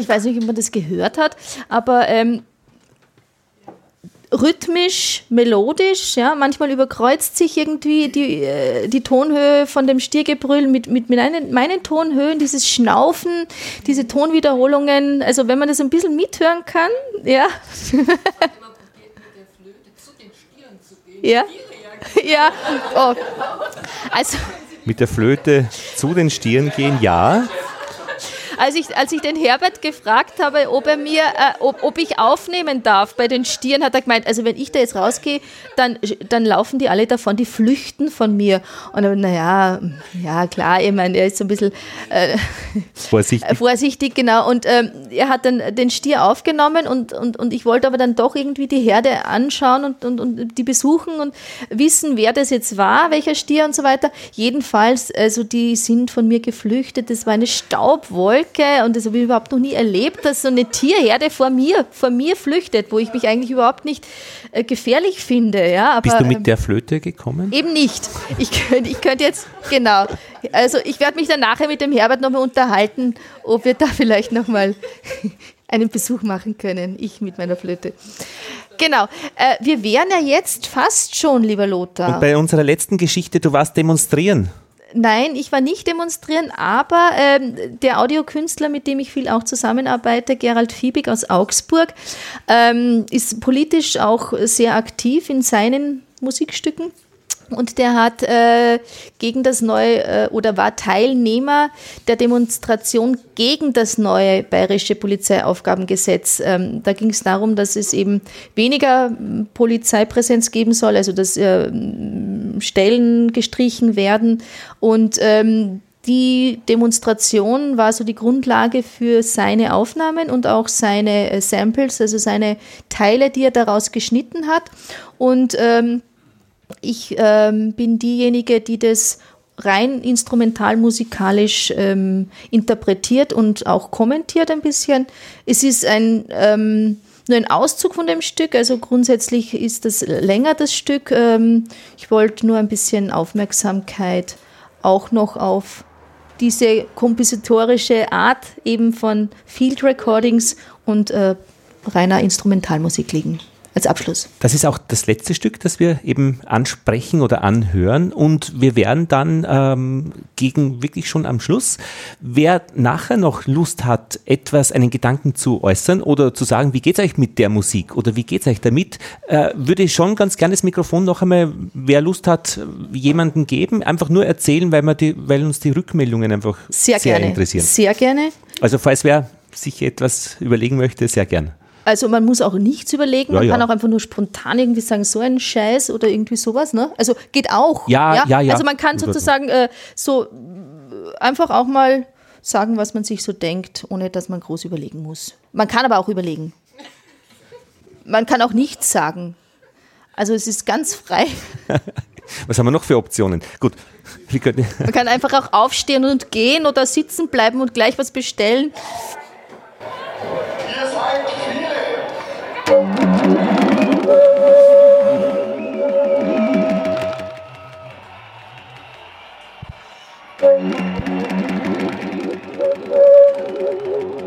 Ich weiß nicht, ob man das gehört hat, aber ähm, rhythmisch, melodisch, ja, manchmal überkreuzt sich irgendwie die, äh, die Tonhöhe von dem Stiergebrüll mit, mit, mit einen, meinen Tonhöhen, dieses Schnaufen, diese Tonwiederholungen, also wenn man das ein bisschen mithören kann, ja. *laughs* ja. Ja, oh. also. Mit der Flöte zu den Stieren gehen, ja als ich, als ich den Herbert gefragt habe, ob er mir, äh, ob, ob ich aufnehmen darf bei den Stieren, hat er gemeint, also wenn ich da jetzt rausgehe, dann, dann laufen die alle davon, die flüchten von mir. Und naja, ja klar, ich meine, er ist so ein bisschen äh, vorsichtig. *laughs* vorsichtig, genau. Und ähm, er hat dann den Stier aufgenommen und, und, und ich wollte aber dann doch irgendwie die Herde anschauen und, und, und die besuchen und wissen, wer das jetzt war, welcher Stier und so weiter. Jedenfalls, also die sind von mir geflüchtet. Das war eine Staubwolke Wolke und das habe ich überhaupt noch nie erlebt, dass so eine Tierherde vor mir, vor mir flüchtet, wo ich mich eigentlich überhaupt nicht äh, gefährlich finde. Ja, aber, Bist du mit ähm, der Flöte gekommen? Eben nicht. Ich könnte ich könnt jetzt, genau. Also ich werde mich dann nachher mit dem Herbert nochmal unterhalten, ob wir da vielleicht nochmal *laughs* einen Besuch machen können, ich mit meiner Flöte. Genau. Äh, wir wären ja jetzt fast schon, lieber Lothar. Und bei unserer letzten Geschichte, du warst demonstrieren. Nein, ich war nicht demonstrieren, aber ähm, der Audiokünstler, mit dem ich viel auch zusammenarbeite, Gerald Fiebig aus Augsburg, ähm, ist politisch auch sehr aktiv in seinen Musikstücken. Und der hat äh, gegen das neue äh, oder war Teilnehmer der Demonstration gegen das neue bayerische Polizeiaufgabengesetz. Ähm, da ging es darum, dass es eben weniger Polizeipräsenz geben soll, also dass äh, Stellen gestrichen werden und ähm, die Demonstration war so die Grundlage für seine Aufnahmen und auch seine äh, Samples, also seine Teile, die er daraus geschnitten hat. Und ähm, ich ähm, bin diejenige, die das rein instrumentalmusikalisch ähm, interpretiert und auch kommentiert ein bisschen. Es ist ein ähm, nur ein Auszug von dem Stück, also grundsätzlich ist das länger das Stück. Ähm, ich wollte nur ein bisschen Aufmerksamkeit auch noch auf diese kompositorische Art eben von Field Recordings und äh, reiner Instrumentalmusik legen als Abschluss. Das ist auch das letzte Stück, das wir eben ansprechen oder anhören. Und wir werden dann ähm, gegen wirklich schon am Schluss, wer nachher noch Lust hat, etwas, einen Gedanken zu äußern oder zu sagen, wie geht es euch mit der Musik oder wie geht es euch damit, äh, würde ich schon ganz gerne das Mikrofon noch einmal, wer Lust hat, jemanden geben. Einfach nur erzählen, weil, wir die, weil uns die Rückmeldungen einfach sehr, sehr gerne. interessieren. Sehr gerne. Also falls wer sich etwas überlegen möchte, sehr gerne. Also man muss auch nichts überlegen, ja, man ja. kann auch einfach nur spontan irgendwie sagen, so ein Scheiß oder irgendwie sowas. Ne? Also geht auch. Ja, ja, ja. ja. Also man kann sozusagen äh, so äh, einfach auch mal sagen, was man sich so denkt, ohne dass man groß überlegen muss. Man kann aber auch überlegen. Man kann auch nichts sagen. Also es ist ganz frei. *laughs* Was haben wir noch für Optionen? Gut. *laughs* Man kann einfach auch aufstehen und gehen oder sitzen bleiben und gleich was bestellen. Thank you.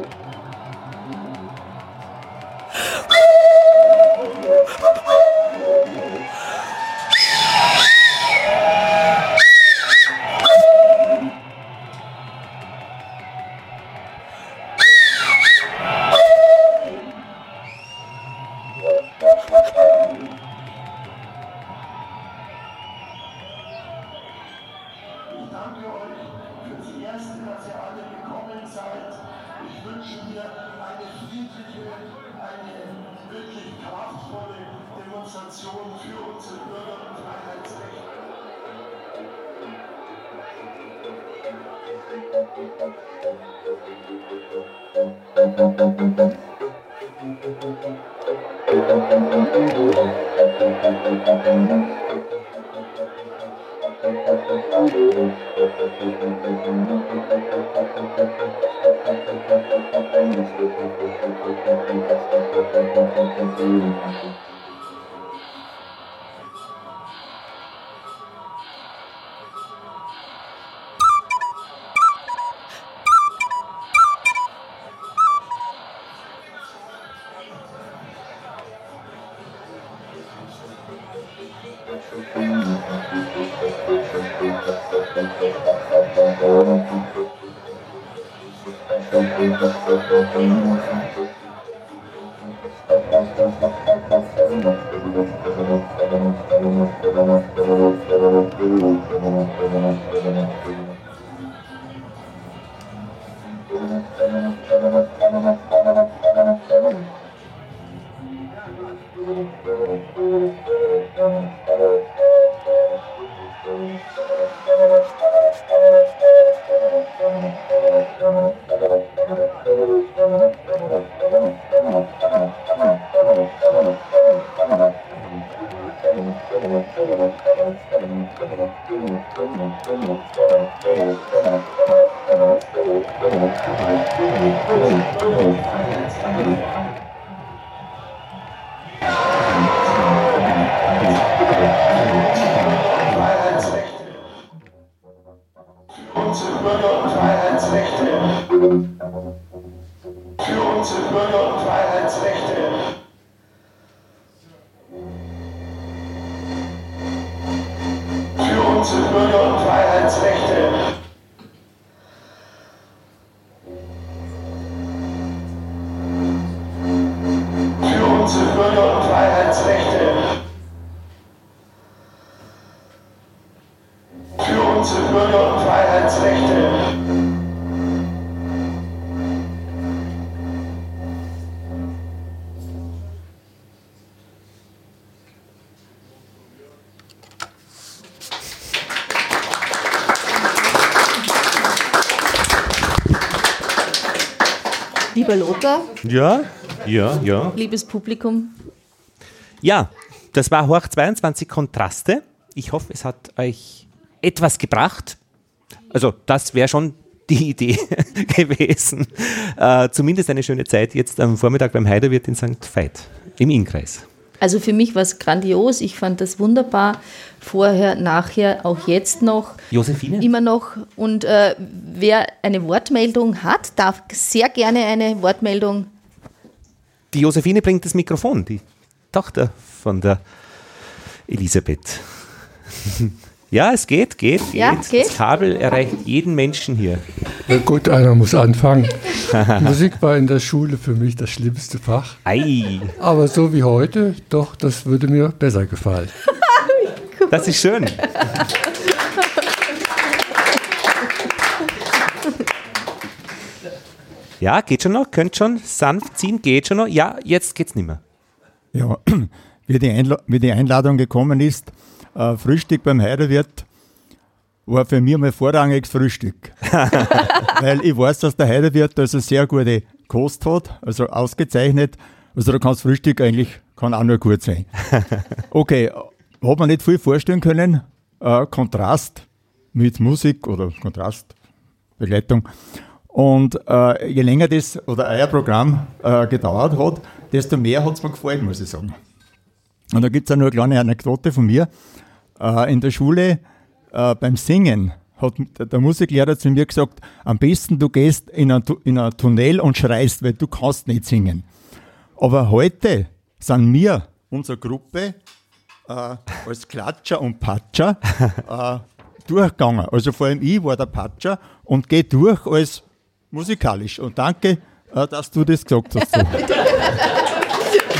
Bürger- und Freiheitsrechte. Lieber Lothar. Ja, ja, ja. Liebes Publikum. Ja, das war Hoch 22 Kontraste. Ich hoffe, es hat euch etwas gebracht. Also, das wäre schon die *laughs* Idee gewesen. Äh, zumindest eine schöne Zeit jetzt am Vormittag beim Heiderwirt in St. Veit im Innkreis. Also für mich war es grandios. Ich fand das wunderbar. Vorher, nachher, auch jetzt noch. Josephine? Immer noch. Und äh, wer eine Wortmeldung hat, darf sehr gerne eine Wortmeldung. Die Josephine bringt das Mikrofon, die Tochter von der Elisabeth. *laughs* Ja, es geht, geht, geht. Ja, geht. Das Kabel erreicht jeden Menschen hier. Na gut, einer muss anfangen. *laughs* Musik war in der Schule für mich das schlimmste Fach. Ei, Aber so wie heute, doch, das würde mir besser gefallen. *laughs* das ist schön. Ja, geht schon noch, könnt schon sanft ziehen, geht schon noch. Ja, jetzt geht's nicht mehr. Ja, *clears throat* wie die, Einla wie die Einladung gekommen ist, äh, Frühstück beim Heidewirt war für mich mal vorrangiges Frühstück. *laughs* Weil ich weiß, dass der Heidewirt also sehr gute Kost hat, also ausgezeichnet. Also da kann das Frühstück eigentlich kann auch nur gut sein. *laughs* Okay, hat man nicht viel vorstellen können. Äh, Kontrast mit Musik oder Kontrastbegleitung. Und äh, je länger das oder euer Programm äh, gedauert hat, desto mehr hat es mir gefallen, muss ich sagen. Und da gibt es auch nur eine kleine Anekdote von mir. Äh, in der Schule äh, beim Singen hat der- Musiklehrer zu mir gesagt, am besten du gehst in ein, in ein Tunnel und schreist, weil du kannst nicht singen. Aber heute sind wir, unsere Gruppe, äh, als Klatscher und Patscher *laughs* äh, durchgegangen. Also vor allem ich war der Patscher und gehe durch als musikalisch. Und danke, äh, dass du das gesagt hast. *laughs*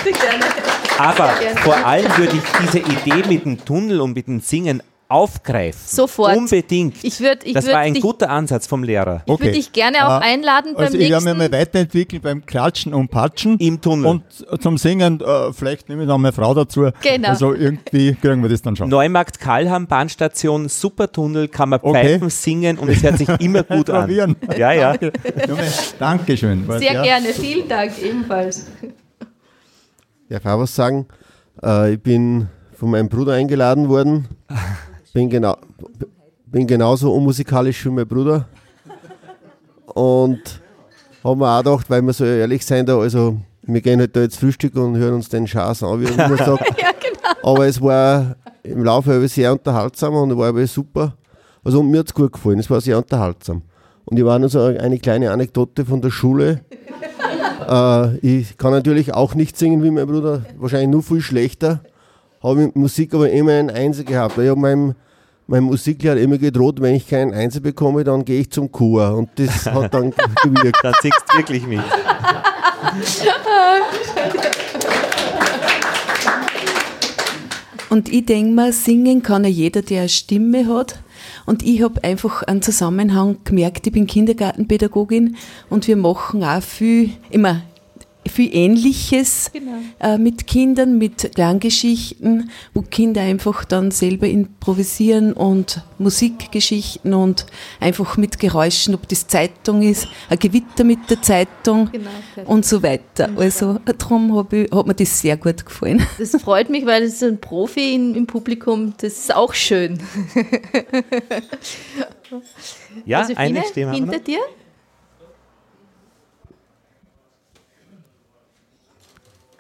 So. Aber vor allem würde ich diese Idee mit dem Tunnel und mit dem Singen aufgreifen. Sofort. Unbedingt. Ich würd- ich das war ein dich- guter Ansatz vom Lehrer. Ich würde dich gerne auch Äh, einladen beim Also ich werde mich nächsten. mal weiterentwickeln beim Klatschen und Patschen. Im Tunnel. Und zum Singen, äh, vielleicht nehme ich noch meine Frau dazu. Genau. Also irgendwie kriegen wir das dann schon. Neumarkt Kalham, Bahnstation, super Tunnel, kann man Okay. pfeifen, singen und es hört sich immer gut *laughs* an. Probieren. Ja, ja. Junge, Dankeschön. Sehr der- gerne, vielen Dank ebenfalls. Darf ich auch was sagen? Äh, ich bin von meinem Bruder eingeladen worden. *laughs* Bin, genau, bin genauso unmusikalisch wie mein Bruder. Und haben wir auch gedacht, weil wir so ehrlich sein da, also wir gehen halt da jetzt Frühstück und hören uns den Schaß an, wie immer *laughs* sagt. Aber es war im Laufe sehr unterhaltsam und war super. Also mir hat es gut gefallen, es war sehr unterhaltsam. Und ich war nur so eine kleine Anekdote von der Schule. *laughs* Äh, ich kann natürlich auch nicht singen wie mein Bruder, wahrscheinlich nur viel schlechter. Habe mit Musik aber immer ein Einser gehabt. Ich habe meinem, meinem Musiklehrer immer gedroht, wenn ich keinen Einser bekomme, dann gehe ich zum Chor. Und das hat dann *laughs* gewirkt. Dann singst du wirklich mit. Und ich denke mir, singen kann ja jeder, der eine Stimme hat. Und ich habe einfach einen Zusammenhang gemerkt, ich bin Kindergartenpädagogin und wir machen auch viel, immer viel Ähnliches äh, mit Kindern, mit Klanggeschichten, wo Kinder einfach dann selber improvisieren und Musikgeschichten und einfach mit Geräuschen, ob das Zeitung ist, ein Gewitter mit der Zeitung Genau, und so weiter. Also darum hat mir das sehr gut gefallen. Das freut mich, weil es ein Profi in, im Publikum. Das ist auch schön. Ja, Josephine, eine Stimme hinter noch. dir?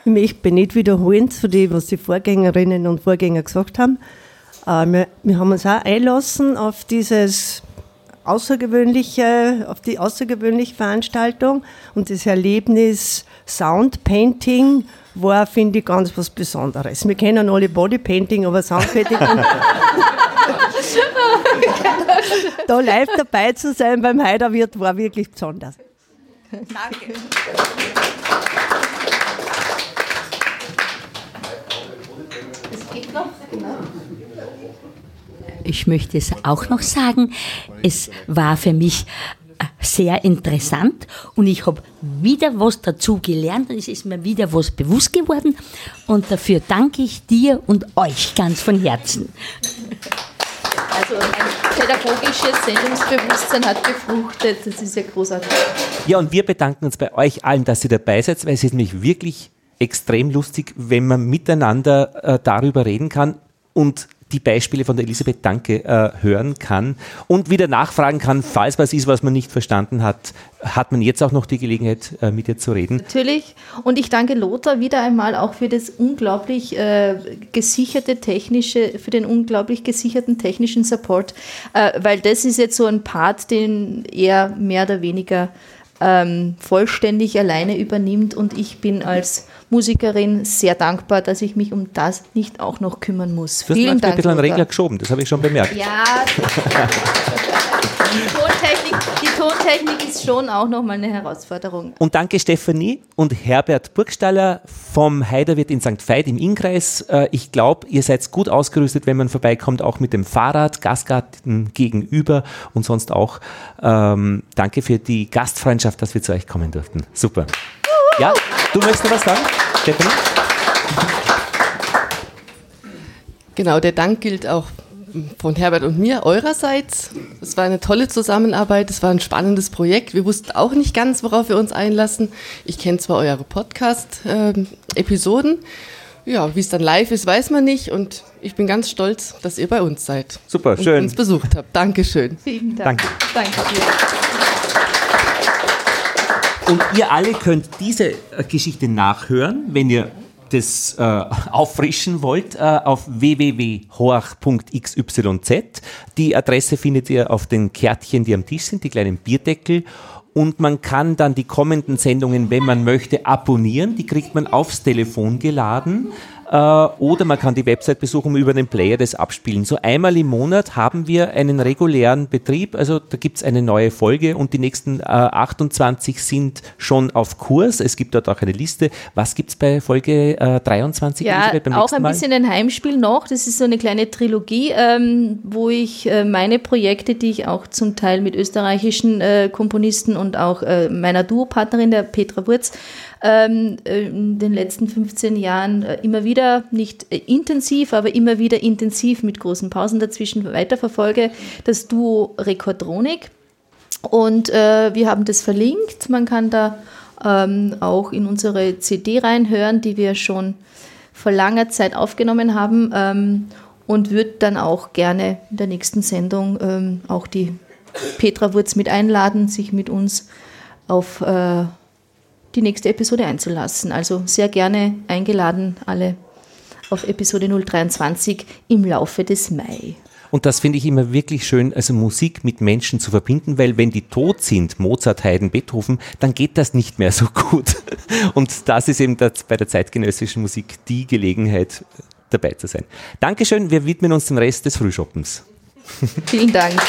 Ich möchte nicht wiederholen zu dem, was die Vorgängerinnen und Vorgänger gesagt haben. Äh, wir, wir haben uns auch einlassen auf dieses außergewöhnliche, auf die außergewöhnliche Veranstaltung und das Erlebnis Sound Painting war, finde ich, ganz was Besonderes. Wir kennen alle Bodypainting, aber Sound Painting. *laughs* da live dabei zu sein beim Heiderwirt war wirklich besonders. Ich möchte es auch noch sagen, es war für mich äh, sehr interessant und ich habe wieder was dazu gelernt und es ist mir wieder was bewusst geworden und dafür danke ich dir und euch ganz von Herzen. Also ein pädagogisches Sendungsbewusstsein hat gefruchtet. Das ist ja großartig. Ja, und wir bedanken uns bei euch allen, dass ihr dabei seid, weil es ist nämlich wirklich extrem lustig, wenn man miteinander äh, darüber reden kann und die Beispiele von der Elisabeth Danke äh, hören kann und wieder nachfragen kann, falls was ist, was man nicht verstanden hat, hat man jetzt auch noch die Gelegenheit, äh, mit ihr zu reden. Natürlich. Und ich danke Lothar wieder einmal auch für das unglaublich äh, gesicherte technische, für den unglaublich gesicherten technischen Support, äh, weil das ist jetzt so ein Part, den er mehr oder weniger ähm, vollständig alleine übernimmt und ich bin als Musikerin sehr dankbar, dass ich mich um das nicht auch noch kümmern muss. Du hast Vielen Dank. ein bisschen einen. Regler geschoben, das habe ich schon bemerkt. Ja, *laughs* Tontechnik, ist schon auch nochmal eine Herausforderung. Und danke Stefanie und Herbert Burgstaller vom Heiderwirt in St. Veit im Innkreis. Äh, Ich glaube, ihr seid gut ausgerüstet, wenn man vorbeikommt, auch mit dem Fahrrad, Gastgarten gegenüber und sonst auch. Ähm, danke für die Gastfreundschaft, dass wir zu euch kommen durften. Super. Ja, du möchtest noch was sagen, Stefanie? Genau, der Dank gilt auch von Herbert und mir eurerseits. Es war eine tolle Zusammenarbeit, es war ein spannendes Projekt. Wir wussten auch nicht ganz, worauf wir uns einlassen. Ich kenne zwar eure Podcast-Episoden. ja, wie es dann live ist, weiß man nicht. Und ich bin ganz stolz, dass ihr bei uns seid. Super, und schön. uns besucht habt. Dankeschön. Vielen Dank. Danke. Danke dir. Und ihr alle könnt diese äh, Geschichte nachhören, wenn ihr das äh, *laughs* auffrischen wollt, äh, auf www.horch.xyz. Die Adresse findet ihr auf den Kärtchen, die am Tisch sind, die kleinen Bierdeckel. Und man kann dann die kommenden Sendungen, wenn man möchte, abonnieren. Die kriegt man aufs Telefon geladen. Äh, oder man kann die Website besuchen und über den Player das abspielen. So einmal im Monat haben wir einen regulären Betrieb. Also da gibt es eine neue Folge und die nächsten äh, 28 sind schon auf Kurs. Es gibt dort auch eine Liste. Was gibt es bei Folge äh, 23? Ja, Elisabeth, beim auch ein bisschen ein Heimspiel noch. Das ist so eine kleine Trilogie, ähm, wo ich äh, meine Projekte, die ich auch zum Teil mit österreichischen äh, Komponisten und auch äh, meiner Duopartnerin, der Petra Wurz, ähm, äh, in den letzten 15 Jahren äh, immer wieder, nicht äh, intensiv, aber immer wieder intensiv mit großen Pausen dazwischen weiterverfolge, das Duo Rekordronik. Und äh, wir haben das verlinkt. Man kann da ähm, auch in unsere CD reinhören, die wir schon vor langer Zeit aufgenommen haben ähm, und würde dann auch gerne in der nächsten Sendung ähm, auch die Petra Wurz mit einladen, sich mit uns auf äh, die nächste Episode einzulassen. Also sehr gerne eingeladen, alle auf Episode 023 im Laufe des Mai. Und das finde ich immer wirklich schön, also Musik mit Menschen zu verbinden, weil wenn die tot sind, Mozart, Haydn, Beethoven, dann geht das nicht mehr so gut. *laughs* Und das ist eben das, bei der zeitgenössischen Musik die Gelegenheit, dabei zu sein. Dankeschön, wir widmen uns dem Rest des Frühschoppens. Vielen Dank.